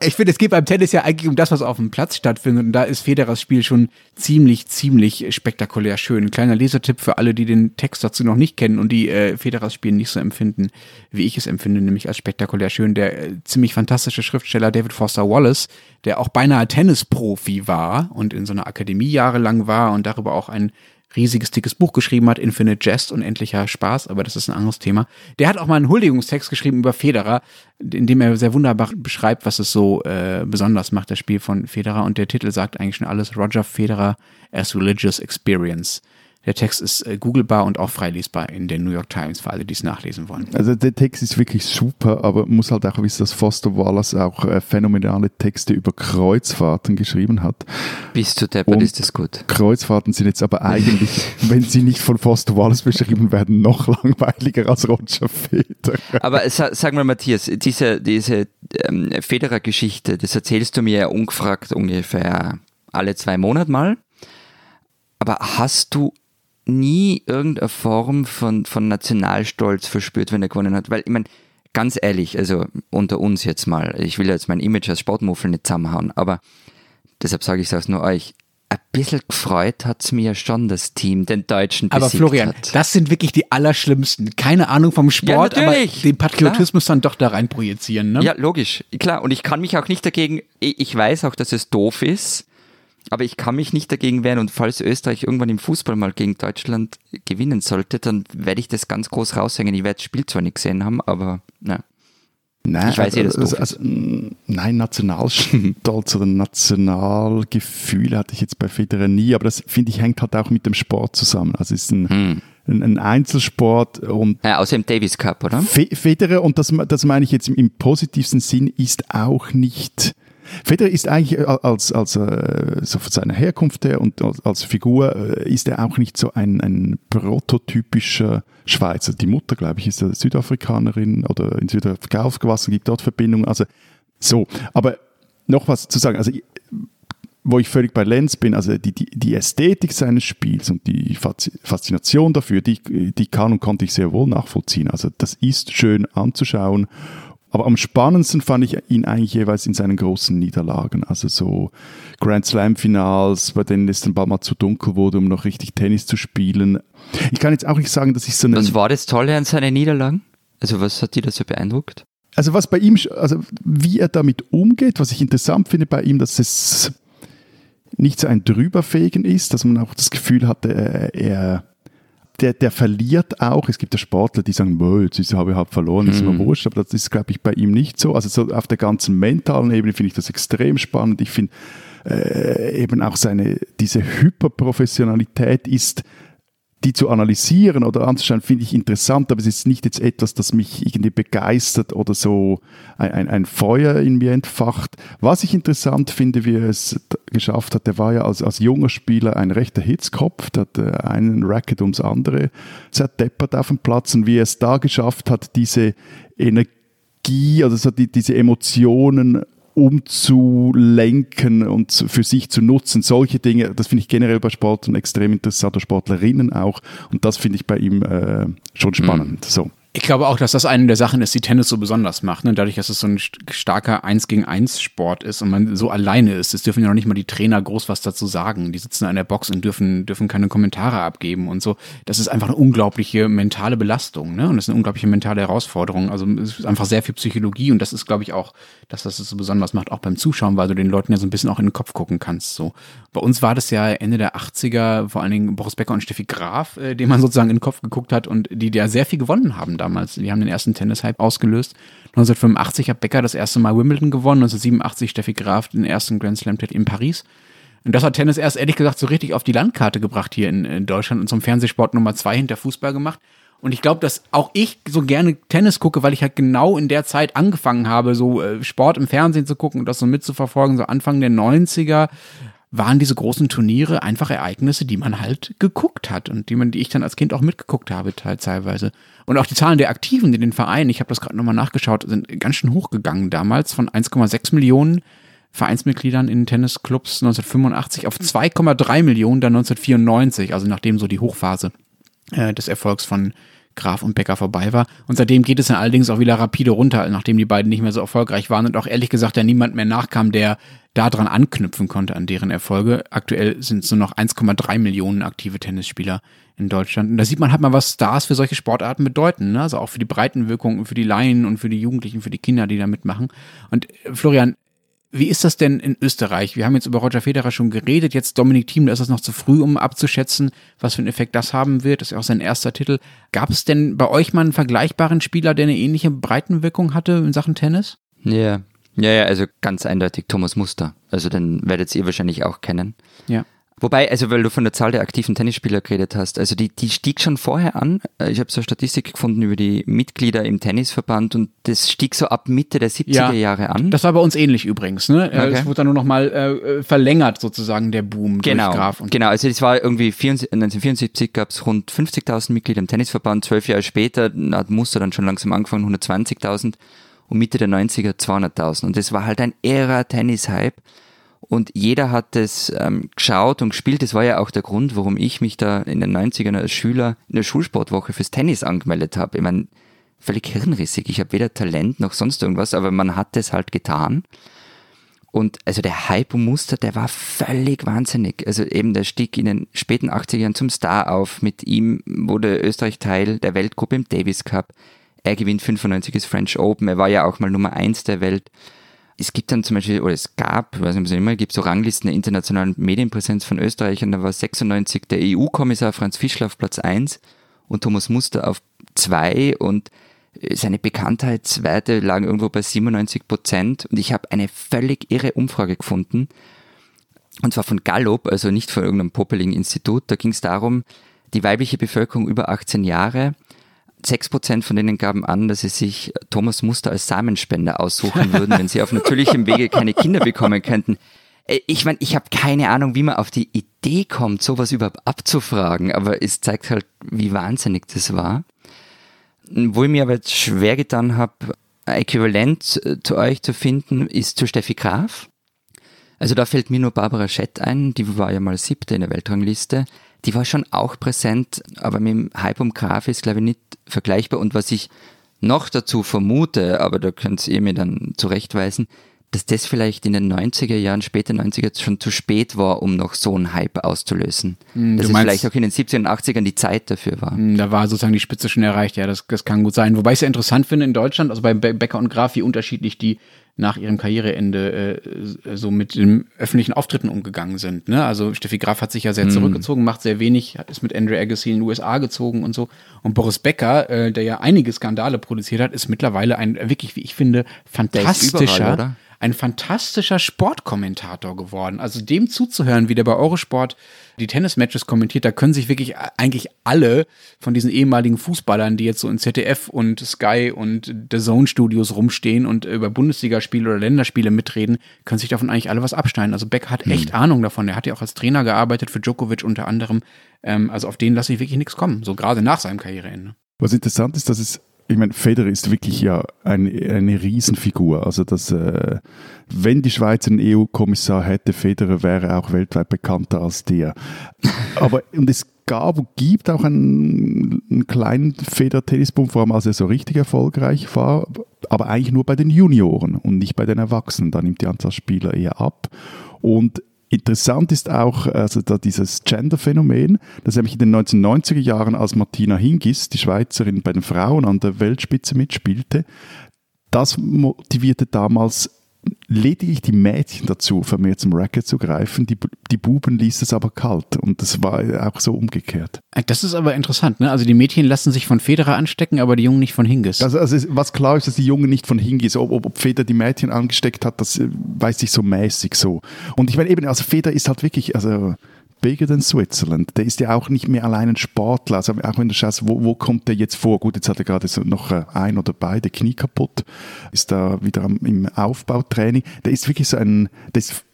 Ich finde, es geht beim Tennis ja eigentlich um das, was auf dem Platz stattfindet. Und da ist Federers Spiel schon ziemlich, ziemlich spektakulär schön. Ein kleiner Lesertipp für alle, die den Text dazu noch nicht kennen und die äh, Federers Spiel nicht so empfinden, wie ich es empfinde, nämlich als spektakulär schön. Der äh, ziemlich fantastische Schriftsteller David Foster Wallace, der auch beinahe Tennisprofi war und in so einer Akademie jahrelang war und darüber auch ein riesiges, dickes Buch geschrieben hat, Infinite Jest, unendlicher Spaß, aber das ist ein anderes Thema. Der hat auch mal einen Huldigungstext geschrieben über Federer, in dem er sehr wunderbar beschreibt, was es so äh, besonders macht, das Spiel von Federer. Und der Titel sagt eigentlich schon alles, Roger Federer as Religious Experience. Der Text ist äh, googlebar und auch frei lesbar in der New York Times für alle, die es nachlesen wollen. Also der Text ist wirklich super, aber man muss halt auch wissen, dass Foster Wallace auch äh, phänomenale Texte über Kreuzfahrten geschrieben hat. Bist du deppert, Und ist das gut. Kreuzfahrten sind jetzt aber eigentlich, wenn sie nicht von Foster Wallace beschrieben werden, noch langweiliger als Roger Federer. Aber sa sag mal, Matthias, diese, diese ähm, Federer-Geschichte, das erzählst du mir ja ungefragt ungefähr alle zwei Monate mal. Aber hast du nie irgendeine Form von, von Nationalstolz verspürt, wenn er gewonnen hat? Weil, ich meine, ganz ehrlich, also unter uns jetzt mal, ich will jetzt mein Image als Sportmuffel nicht zusammenhauen, aber deshalb sage ich es auch nur euch, ein bisschen gefreut hat es mir schon, das Team den Deutschen Aber besiegt Florian, hat. das sind wirklich die Allerschlimmsten. Keine Ahnung vom Sport, aber natürlich. den Patriotismus dann doch da rein projizieren. Ne? Ja, logisch, klar. Und ich kann mich auch nicht dagegen, ich ich weiß auch, dass es doof ist, aber ich kann mich nicht dagegen wehren. Und falls Österreich irgendwann im Fußball mal gegen Deutschland gewinnen sollte, dann werde ich das ganz groß raushängen. Ich werde das Spiel zwar nicht gesehen haben, aber na. Nein, Ich weiß eh, dass also, also, mh, nein, Nationalstolz oder Nationalgefühl hatte ich jetzt bei Federer nie, aber das finde ich hängt halt auch mit dem Sport zusammen. Also es ist ein, Hm. ein, ein Einzelsport und Ja, außer im Davis Cup, oder? Fe Federer, und das, das meine ich jetzt im, im positivsten Sinn, ist auch nicht. Federer ist eigentlich äh, als, als äh, so von seiner Herkunft her und als, Figur äh, ist er auch nicht so ein, ein prototypischer Schweizer. Die Mutter, glaube ich, ist Südafrikanerin oder in Südafrika aufgewachsen, gibt dort Verbindungen. Also so, aber noch was zu sagen. Also wo ich völlig bei Lenz bin, also die, die, die Ästhetik seines Spiels und die Faszination dafür, die, die kann und konnte ich sehr wohl nachvollziehen. Also das ist schön anzuschauen. Aber am spannendsten fand ich ihn eigentlich jeweils in seinen großen Niederlagen. Also so Grand Slam Finals, bei denen es dann bald mal zu dunkel wurde, um noch richtig Tennis zu spielen. Ich kann jetzt auch nicht sagen, dass ich so eine Was war das Tolle an seinen Niederlagen? Also was hat dir da so beeindruckt? also was bei ihm, also wie er damit umgeht, was ich interessant finde bei ihm, dass es nicht so ein Drüberfegen ist, dass man auch das Gefühl hat, er, er der, der verliert auch. Es gibt ja Sportler, die sagen, "Boah, jetzt habe ich halt verloren, ist mir wurscht, aber das ist, glaube ich, bei ihm nicht so. Also so auf der ganzen mentalen Ebene finde ich das extrem spannend. Ich finde äh, eben auch seine, diese Hyperprofessionalität ist, die zu analysieren oder anzuschauen, finde ich interessant, aber es ist nicht jetzt etwas, das mich irgendwie begeistert oder so ein, ein, ein Feuer in mir entfacht. Was ich interessant finde, wie es geschafft hat, der war ja als, als junger Spieler ein rechter Hitzkopf, der hat äh, einen Racket ums andere zerdeppert auf dem Platz und wie er es da geschafft hat, diese Energie, also so die, diese Emotionen umzulenken und für sich zu nutzen. Solche Dinge, das finde ich generell bei Sportlern extrem interessant, oder Sportlerinnen auch. Und das finde ich bei ihm äh, schon spannend. So. Ich glaube auch, dass das eine der Sachen ist, die Tennis so besonders macht. Ne? Dadurch, dass es so ein st- starker Eins gegen Eins Sport ist und man so alleine ist. Es dürfen ja noch nicht mal die Trainer groß was dazu sagen. Die sitzen an der Box und dürfen, dürfen keine Kommentare abgeben und so. Das ist einfach eine unglaubliche mentale Belastung. Ne? Und das ist eine unglaubliche mentale Herausforderung. Also es ist einfach sehr viel Psychologie und das ist, glaube ich, auch, das es so besonders macht, auch beim Zuschauen, weil du den Leuten ja so ein bisschen auch in den Kopf gucken kannst. So. Bei uns war das ja Ende der 80er, vor allen Dingen Boris Becker und Steffi Graf, äh, dem man sozusagen in den Kopf geguckt hat und die ja sehr viel gewonnen haben damals. Die haben den ersten Tennis-Hype ausgelöst. 1985 hat Becker das erste Mal Wimbledon gewonnen, 1987 Steffi Graf den ersten Grand Slam-Titel in Paris. Und das hat Tennis erst ehrlich gesagt so richtig auf die Landkarte gebracht hier in, in Deutschland und zum Fernsehsport Nummer zwei hinter Fußball gemacht. Und ich glaube, dass auch ich so gerne Tennis gucke, weil ich halt genau in der Zeit angefangen habe, so äh, Sport im Fernsehen zu gucken und das so mitzuverfolgen, so Anfang der 90er waren diese großen Turniere einfach Ereignisse, die man halt geguckt hat und die man, die ich dann als Kind auch mitgeguckt habe te- teilweise. Und auch die Zahlen der Aktiven in den Vereinen, ich habe das gerade nochmal nachgeschaut, sind ganz schön hochgegangen damals von 1,6 Millionen Vereinsmitgliedern in Tennisclubs 1985 auf 2,3 Millionen dann 1994, also nachdem so die Hochphase äh, des Erfolgs von Graf und Becker vorbei war. Und seitdem geht es dann allerdings auch wieder rapide runter, nachdem die beiden nicht mehr so erfolgreich waren und auch ehrlich gesagt ja niemand mehr nachkam, der daran anknüpfen konnte an deren Erfolge. Aktuell sind es nur noch 1,3 Millionen aktive Tennisspieler in Deutschland. Und da sieht man halt mal, was Stars für solche Sportarten bedeuten. Ne? Also auch für die Breitenwirkung, für die Laien und für die Jugendlichen, für die Kinder, die da mitmachen. Und äh, Florian, wie ist das denn in Österreich? Wir haben jetzt über Roger Federer schon geredet. Jetzt Dominik Thiem, da ist es noch zu früh, um abzuschätzen, was für einen Effekt das haben wird. Das ist ja auch sein erster Titel. Gab es denn bei euch mal einen vergleichbaren Spieler, der eine ähnliche Breitenwirkung hatte in Sachen Tennis? Ja, ja, ja, also ganz eindeutig Thomas Muster. Also den werdet ihr wahrscheinlich auch kennen. Ja. Wobei, also weil du von der Zahl der aktiven Tennisspieler geredet hast, also die, die stieg schon vorher an. Äh, ich habe so eine Statistik gefunden über die Mitglieder im Tennisverband und das stieg so ab Mitte der 70er ja, Jahre an. Das war bei uns ähnlich übrigens. Ne? Äh, okay. Es wurde dann nur nochmal äh, verlängert sozusagen der Boom genau, durch Graf. Und genau, also es war irgendwie 74, 1974 gab es rund 50.000 Mitglieder im Tennisverband, zwölf Jahre später hat Muster dann schon langsam angefangen, 120.000 und Mitte der 90er 200.000 und das war halt ein irrer Tennis-Hype und jeder hat das ähm, geschaut und gespielt. Das war ja auch der Grund, warum ich mich da in den 90ern als Schüler in der Schulsportwoche fürs Tennis angemeldet habe. Ich meine, völlig hirnrissig. Ich habe weder Talent noch sonst irgendwas, aber man hat das halt getan. Und also der Hype um Muster, der war völlig wahnsinnig. Also eben der stieg in den späten 80er Jahren zum Star auf. Mit ihm wurde Österreich Teil der Weltgruppe im Davis Cup. Er gewinnt 95 das French Open. Er war ja auch mal Nummer eins der Welt. Es gibt dann zum Beispiel, oder es gab, weiß nicht, immer gibt, so Ranglisten der internationalen Medienpräsenz von Österreich und da war 96 der EU-Kommissar Franz Fischler auf Platz 1 und Thomas Muster auf 2 und äh, seine Bekanntheitswerte lagen irgendwo bei 97 Prozent. Und ich habe eine völlig irre Umfrage gefunden. Und zwar von Gallup, also nicht von irgendeinem poppeligen Institut, da ging es darum, die weibliche Bevölkerung über 18 Jahre Sechs Prozent von denen gaben an, dass sie sich Thomas Muster als Samenspender aussuchen würden, wenn sie auf natürlichem Wege keine Kinder bekommen könnten. Äh, ich meine, ich habe keine Ahnung, wie man auf die Idee kommt, sowas überhaupt abzufragen, aber es zeigt halt, wie wahnsinnig das war. Wo ich mir aber jetzt schwer getan habe, äquivalent äh, zu euch zu finden, ist zu Steffi Graf. Also da fällt mir nur Barbara Schett ein, die war ja mal siebte in der Weltrangliste die war schon auch präsent, aber mit dem Hype um Graf ist, glaube ich, nicht vergleichbar. Und was ich noch dazu vermute, aber da könnt ihr mir dann zurechtweisen, dass das vielleicht in den 90er Jahren, später 90er schon zu spät war, um noch so einen Hype auszulösen. Mm, dass es vielleicht auch in den 70er und 80ern die Zeit dafür war. Hm, da war sozusagen die Spitze schon erreicht, ja, das, das kann gut sein. Wobei ich es ja interessant finde in Deutschland, also bei Becker und Graf, wie unterschiedlich die nach ihrem Karriereende äh, so mit den öffentlichen Auftritten umgegangen sind. Ne? Also Steffi Graf hat sich ja sehr mm. zurückgezogen, macht sehr wenig, ist mit Andrew Agassi in den USA gezogen und so. Und Boris Becker, äh, der ja einige Skandale produziert hat, ist mittlerweile ein wirklich, wie ich finde, fantastischer, ein fantastischer Sportkommentator geworden. Also dem zuzuhören, wie der bei Eurosport die Tennismatches kommentiert, da können sich wirklich eigentlich alle von diesen ehemaligen Fußballern, die jetzt so in ZDF und Sky und The Zone Studios rumstehen und über Bundesligaspiele oder Länderspiele mitreden, können sich davon eigentlich alle was abschneiden. Also Beck hat echt hm. Ahnung davon. Er hat ja auch als Trainer gearbeitet für Djokovic unter anderem. Ähm, also auf den lasse ich wirklich nichts kommen, so gerade nach seinem Karriereende. Was interessant ist, dass es ich meine, Federer ist wirklich ja eine, eine Riesenfigur. Also, dass, äh, wenn die Schweiz einen EU-Kommissar hätte, Federer wäre auch weltweit bekannter als der. Aber, und es gab und gibt auch einen, einen kleinen Federer-Tennisboom, vor allem als er so richtig erfolgreich war, aber eigentlich nur bei den Junioren und nicht bei den Erwachsenen. Da nimmt die Anzahl Spieler eher ab. Und Interessant ist auch also da dieses Gender-Phänomen, das nämlich in den 1990er Jahren, als Martina Hingis, die Schweizerin bei den Frauen an der Weltspitze mitspielte, das motivierte damals lediglich die Mädchen dazu, vermehrt zum Racket zu greifen. Die, die Buben ließ es aber kalt. Und das war auch so umgekehrt. Das ist aber interessant, ne? Also die Mädchen lassen sich von Federer anstecken, aber die Jungen nicht von Hingis. Also, also was klar ist, dass die Jungen nicht von Hingis, ob, ob, ob Feder die Mädchen angesteckt hat, das äh, weiß ich so mäßig so. Und ich meine eben, also Feder ist halt wirklich, also bigger than Switzerland. Der ist ja auch nicht mehr allein ein Sportler. Also auch wenn du schaust, wo, wo kommt der jetzt vor? Gut, jetzt hat er gerade noch äh, ein oder beide Knie kaputt, ist da wieder im Aufbautraining. Der ist wirklich so ein, der ist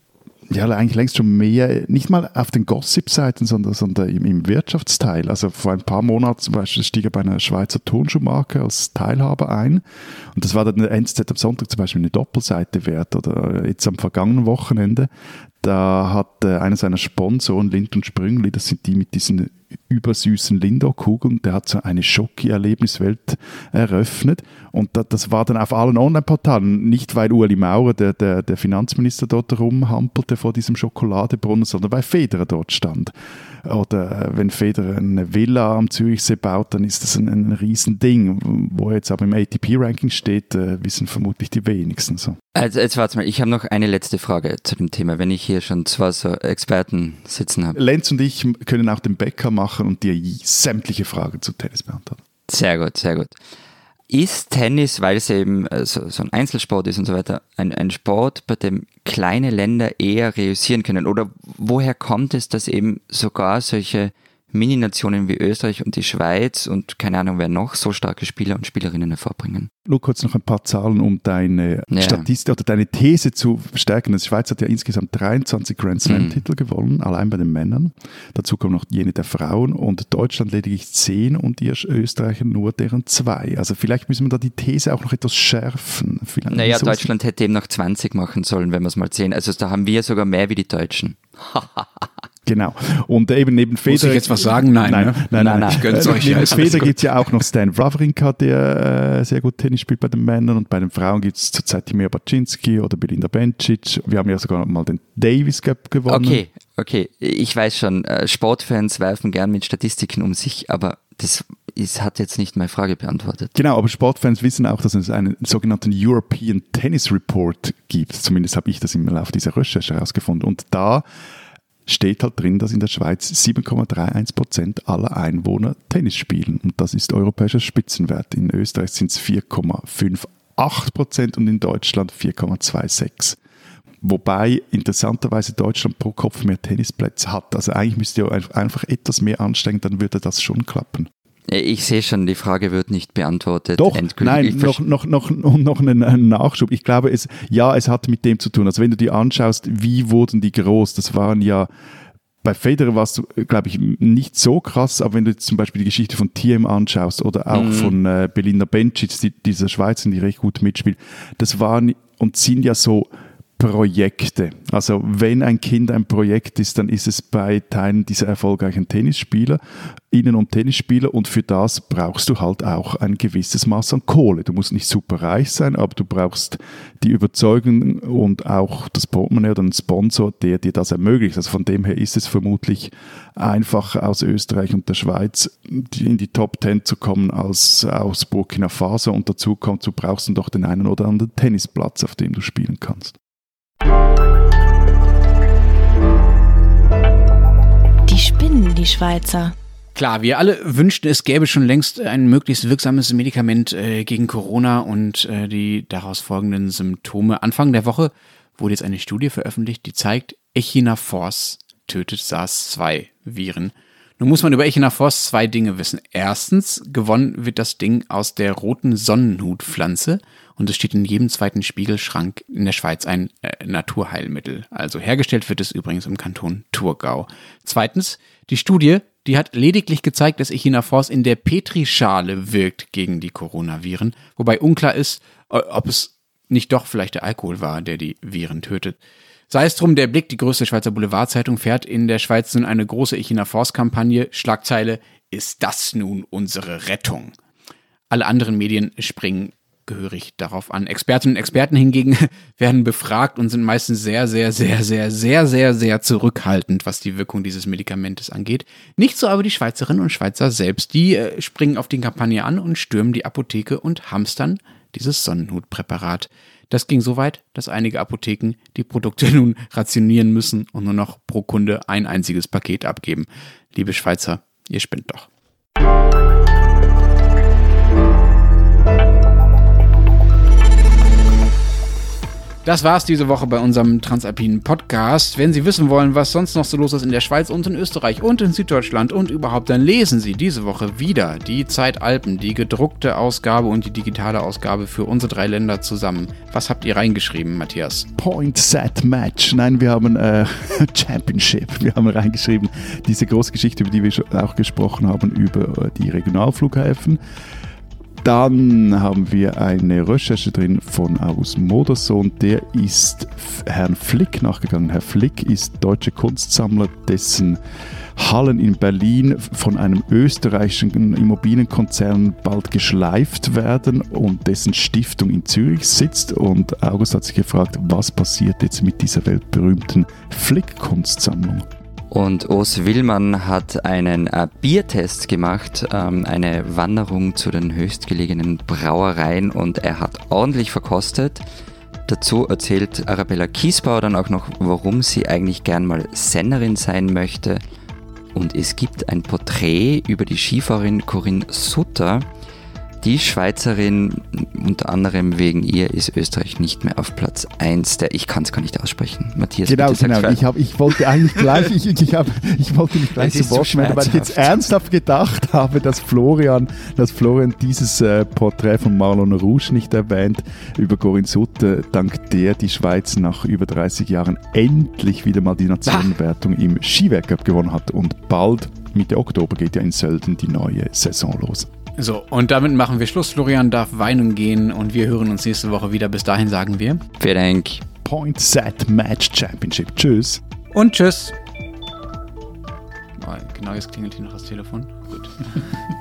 ja, eigentlich längst schon mehr, nicht mal auf den Gossip-Seiten, sondern, sondern im, im, Wirtschaftsteil. Also vor ein paar Monaten zum Beispiel stieg er bei einer Schweizer Turnschuhmarke als Teilhaber ein. Und das war dann der NZZ am Sonntag zum Beispiel eine Doppelseite wert oder jetzt am vergangenen Wochenende. Da hat äh, einer seiner Sponsoren, Lind und Sprüngli, das sind die mit diesen übersüßen Lindor-Kugeln, der hat so eine Schoki-Erlebniswelt eröffnet. Und das war dann auf allen Online-Portalen, nicht weil Ueli Maurer, der, der, der Finanzminister, dort rumhampelte vor diesem Schokoladebrunnen, sondern weil Federer dort stand. Oder äh, wenn Federer eine Villa am Zürichsee baut, dann ist das ein, ein Riesending. Wo er jetzt aber im ATP-Ranking steht, äh, wissen vermutlich die wenigsten so. Also jetzt warte mal, ich habe noch eine letzte Frage zu dem Thema, wenn ich hier schon zwei so Experten sitzen habe. Lenz und ich können auch den Bäcker machen und dir sämtliche Fragen zu Tennis beantworten. Sehr gut, sehr gut. ist Tennis, weil es eben äh, so, so, ein Einzelsport ist und so weiter, ein, ein Sport, bei dem kleine Länder eher reüssieren können? Oder woher kommt es, dass eben sogar solche Mini-Nationen wie Österreich und die Schweiz und keine Ahnung wer noch so starke Spieler und Spielerinnen hervorbringen. Nur kurz noch ein paar Zahlen, um deine ja. Statistik oder deine These zu verstärken. Die Schweiz hat ja insgesamt 23 Grand Slam-Titel mhm. gewonnen, allein bei den Männern. Dazu kommen noch jene der Frauen und Deutschland lediglich 10 und ihr Österreicher nur deren zwei. Also vielleicht müssen wir da die These auch noch etwas schärfen. Vielleicht naja, Deutschland hätte eben noch 20 machen sollen, wenn wir es mal sehen. Also da haben wir sogar mehr wie die Deutschen. Genau. Und eben neben Federer. Muss ich jetzt was sagen? Nein, nein, ne? nein, nein, nein. Ich gönn's euch. Neben Federer gibt es ja auch noch Stan Wawrinka, der äh, sehr gut Tennis spielt bei den Männern und bei den Frauen gibt es zurzeit Timea Baczynski oder Belinda Bencic. Wir haben ja sogar mal den Davis Cup gewonnen. Okay, okay. Ich weiß schon, äh, Sportfans werfen gern mit Statistiken um sich, aber das ist, hat jetzt nicht meine Frage beantwortet. Genau, aber Sportfans wissen auch, dass es einen sogenannten European Tennis Report gibt. Zumindest habe ich das im Laufe dieser Recherche herausgefunden. Und da steht halt drin, dass in der Schweiz 7,31 Prozent aller Einwohner Tennis spielen. Und das ist europäischer Spitzenwert. In Österreich sind es 4,58 Prozent und in Deutschland 4,26. Wobei interessanterweise Deutschland pro Kopf mehr Tennisplätze hat. Also eigentlich müsste ihr einfach etwas mehr anstrengen, dann würde das schon klappen. Ich sehe schon, die Frage wird nicht beantwortet. Doch, nein, noch, noch, noch, noch einen, Nachschub. Ich glaube, es, ja, es hat mit dem zu tun. Also wenn du dir anschaust, wie wurden die groß, das waren ja, bei Federer war es, glaube ich, nicht so krass, aber wenn du zum Beispiel die Geschichte von TM anschaust oder auch mhm. von äh, Belinda Bencic, die, dieser Schweizer, die recht gut mitspielt, das waren und sind ja so Projekte. Also wenn ein Kind ein Projekt ist, dann ist es bei Teilen dieser erfolgreichen Tennisspieler, Innen- und Tennisspieler und für das brauchst du halt auch ein gewisses Maß an Kohle. Du musst nicht super reich sein, aber du brauchst die Überzeugung und auch das Portemonnaie oder einen Sponsor, der dir das ermöglicht. Also von dem her ist es vermutlich einfacher aus Österreich und der Schweiz in die Top Ten zu kommen als aus Burkina Faso und dazu kommt, du brauchst dann doch den einen oder anderen Tennisplatz, auf dem du spielen kannst. Spinnen, die Schweizer. Klar, wir alle wünschten, es gäbe schon längst ein möglichst wirksames Medikament äh, gegen Corona und äh, die daraus folgenden Symptome. Anfang der Woche wurde jetzt eine Studie veröffentlicht, die zeigt, Echinafors tötet SARS-2-Viren. Nun muss man über Echinafors zwei Dinge wissen. Erstens, gewonnen wird das Ding aus der roten Sonnenhutpflanze und es steht in jedem zweiten Spiegelschrank in der Schweiz ein äh, Naturheilmittel. Also hergestellt wird es übrigens im Kanton Thurgau. Zweitens, die Studie, die hat lediglich gezeigt, dass Echinafors in der Petrischale wirkt gegen die Coronaviren, wobei unklar ist, ob es nicht doch vielleicht der Alkohol war, der die Viren tötet. Sei es drum, der Blick, die größte Schweizer Boulevardzeitung, fährt in der Schweiz nun eine große Echina-Force-Kampagne. Schlagzeile, ist das nun unsere Rettung? Alle anderen Medien springen gehörig darauf an. Expertinnen und Experten hingegen werden befragt und sind meistens sehr, sehr, sehr, sehr, sehr, sehr, sehr zurückhaltend, was die Wirkung dieses Medikamentes angeht. Nicht so aber die Schweizerinnen und Schweizer selbst. Die äh, springen auf die Kampagne an und stürmen die Apotheke und hamstern dieses Sonnenhutpräparat. Das ging so weit, dass einige Apotheken die Produkte nun rationieren müssen und nur noch pro Kunde ein einziges Paket abgeben. Liebe Schweizer, ihr spinnt doch. Das war's diese Woche bei unserem Transalpinen Podcast. Wenn Sie wissen wollen, was sonst noch so los ist in der Schweiz und in Österreich und in Süddeutschland und überhaupt, dann lesen Sie diese Woche wieder die Zeitalpen, die gedruckte Ausgabe und die digitale Ausgabe für unsere drei Länder zusammen. Was habt ihr reingeschrieben, Matthias? Point Set Match. Nein, wir haben äh, Championship. Wir haben reingeschrieben diese große Geschichte, über die wir auch gesprochen haben, über äh, die Regionalflughäfen. Dann haben wir eine Recherche drin von August Modersohn. Der ist Herrn Flick nachgegangen. Herr Flick ist deutscher Kunstsammler, dessen Hallen in Berlin von einem österreichischen Immobilienkonzern bald geschleift werden und dessen Stiftung in Zürich sitzt. Und August hat sich gefragt, was passiert jetzt mit dieser weltberühmten Flick-Kunstsammlung? Und Urs Willmann hat einen äh, Biertest gemacht, ähm, eine Wanderung zu den höchstgelegenen Brauereien und er hat ordentlich verkostet. Dazu erzählt Arabella Kiesbauer dann auch noch, warum sie eigentlich gern mal Sennerin sein möchte. Und es gibt ein Porträt über die Skifahrerin Corinne Sutter. Die Schweizerin, unter anderem wegen ihr, ist Österreich nicht mehr auf Platz 1 der, ich kann es gar nicht aussprechen. Matthias, Genau, bitte genau. Ich, hab, ich wollte eigentlich gleich, ich, ich, hab, ich wollte mich gleich zu Wort melden, weil ich jetzt ernsthaft gedacht habe, dass Florian, dass Florian dieses äh, Porträt von Marlon Rouge nicht erwähnt über Corinne Sutter, dank der die Schweiz nach über 30 Jahren endlich wieder mal die Nationenwertung im Skiweltcup gewonnen hat und bald Mitte Oktober geht ja in Sölden die neue Saison los. So, und damit machen wir Schluss. Florian darf weinen gehen und wir hören uns nächste Woche wieder. Bis dahin sagen wir Vielen Dank. Point Set Match Championship. Tschüss. und tschüss. Oh, genau, jetzt klingelt hier noch das Telefon. Gut.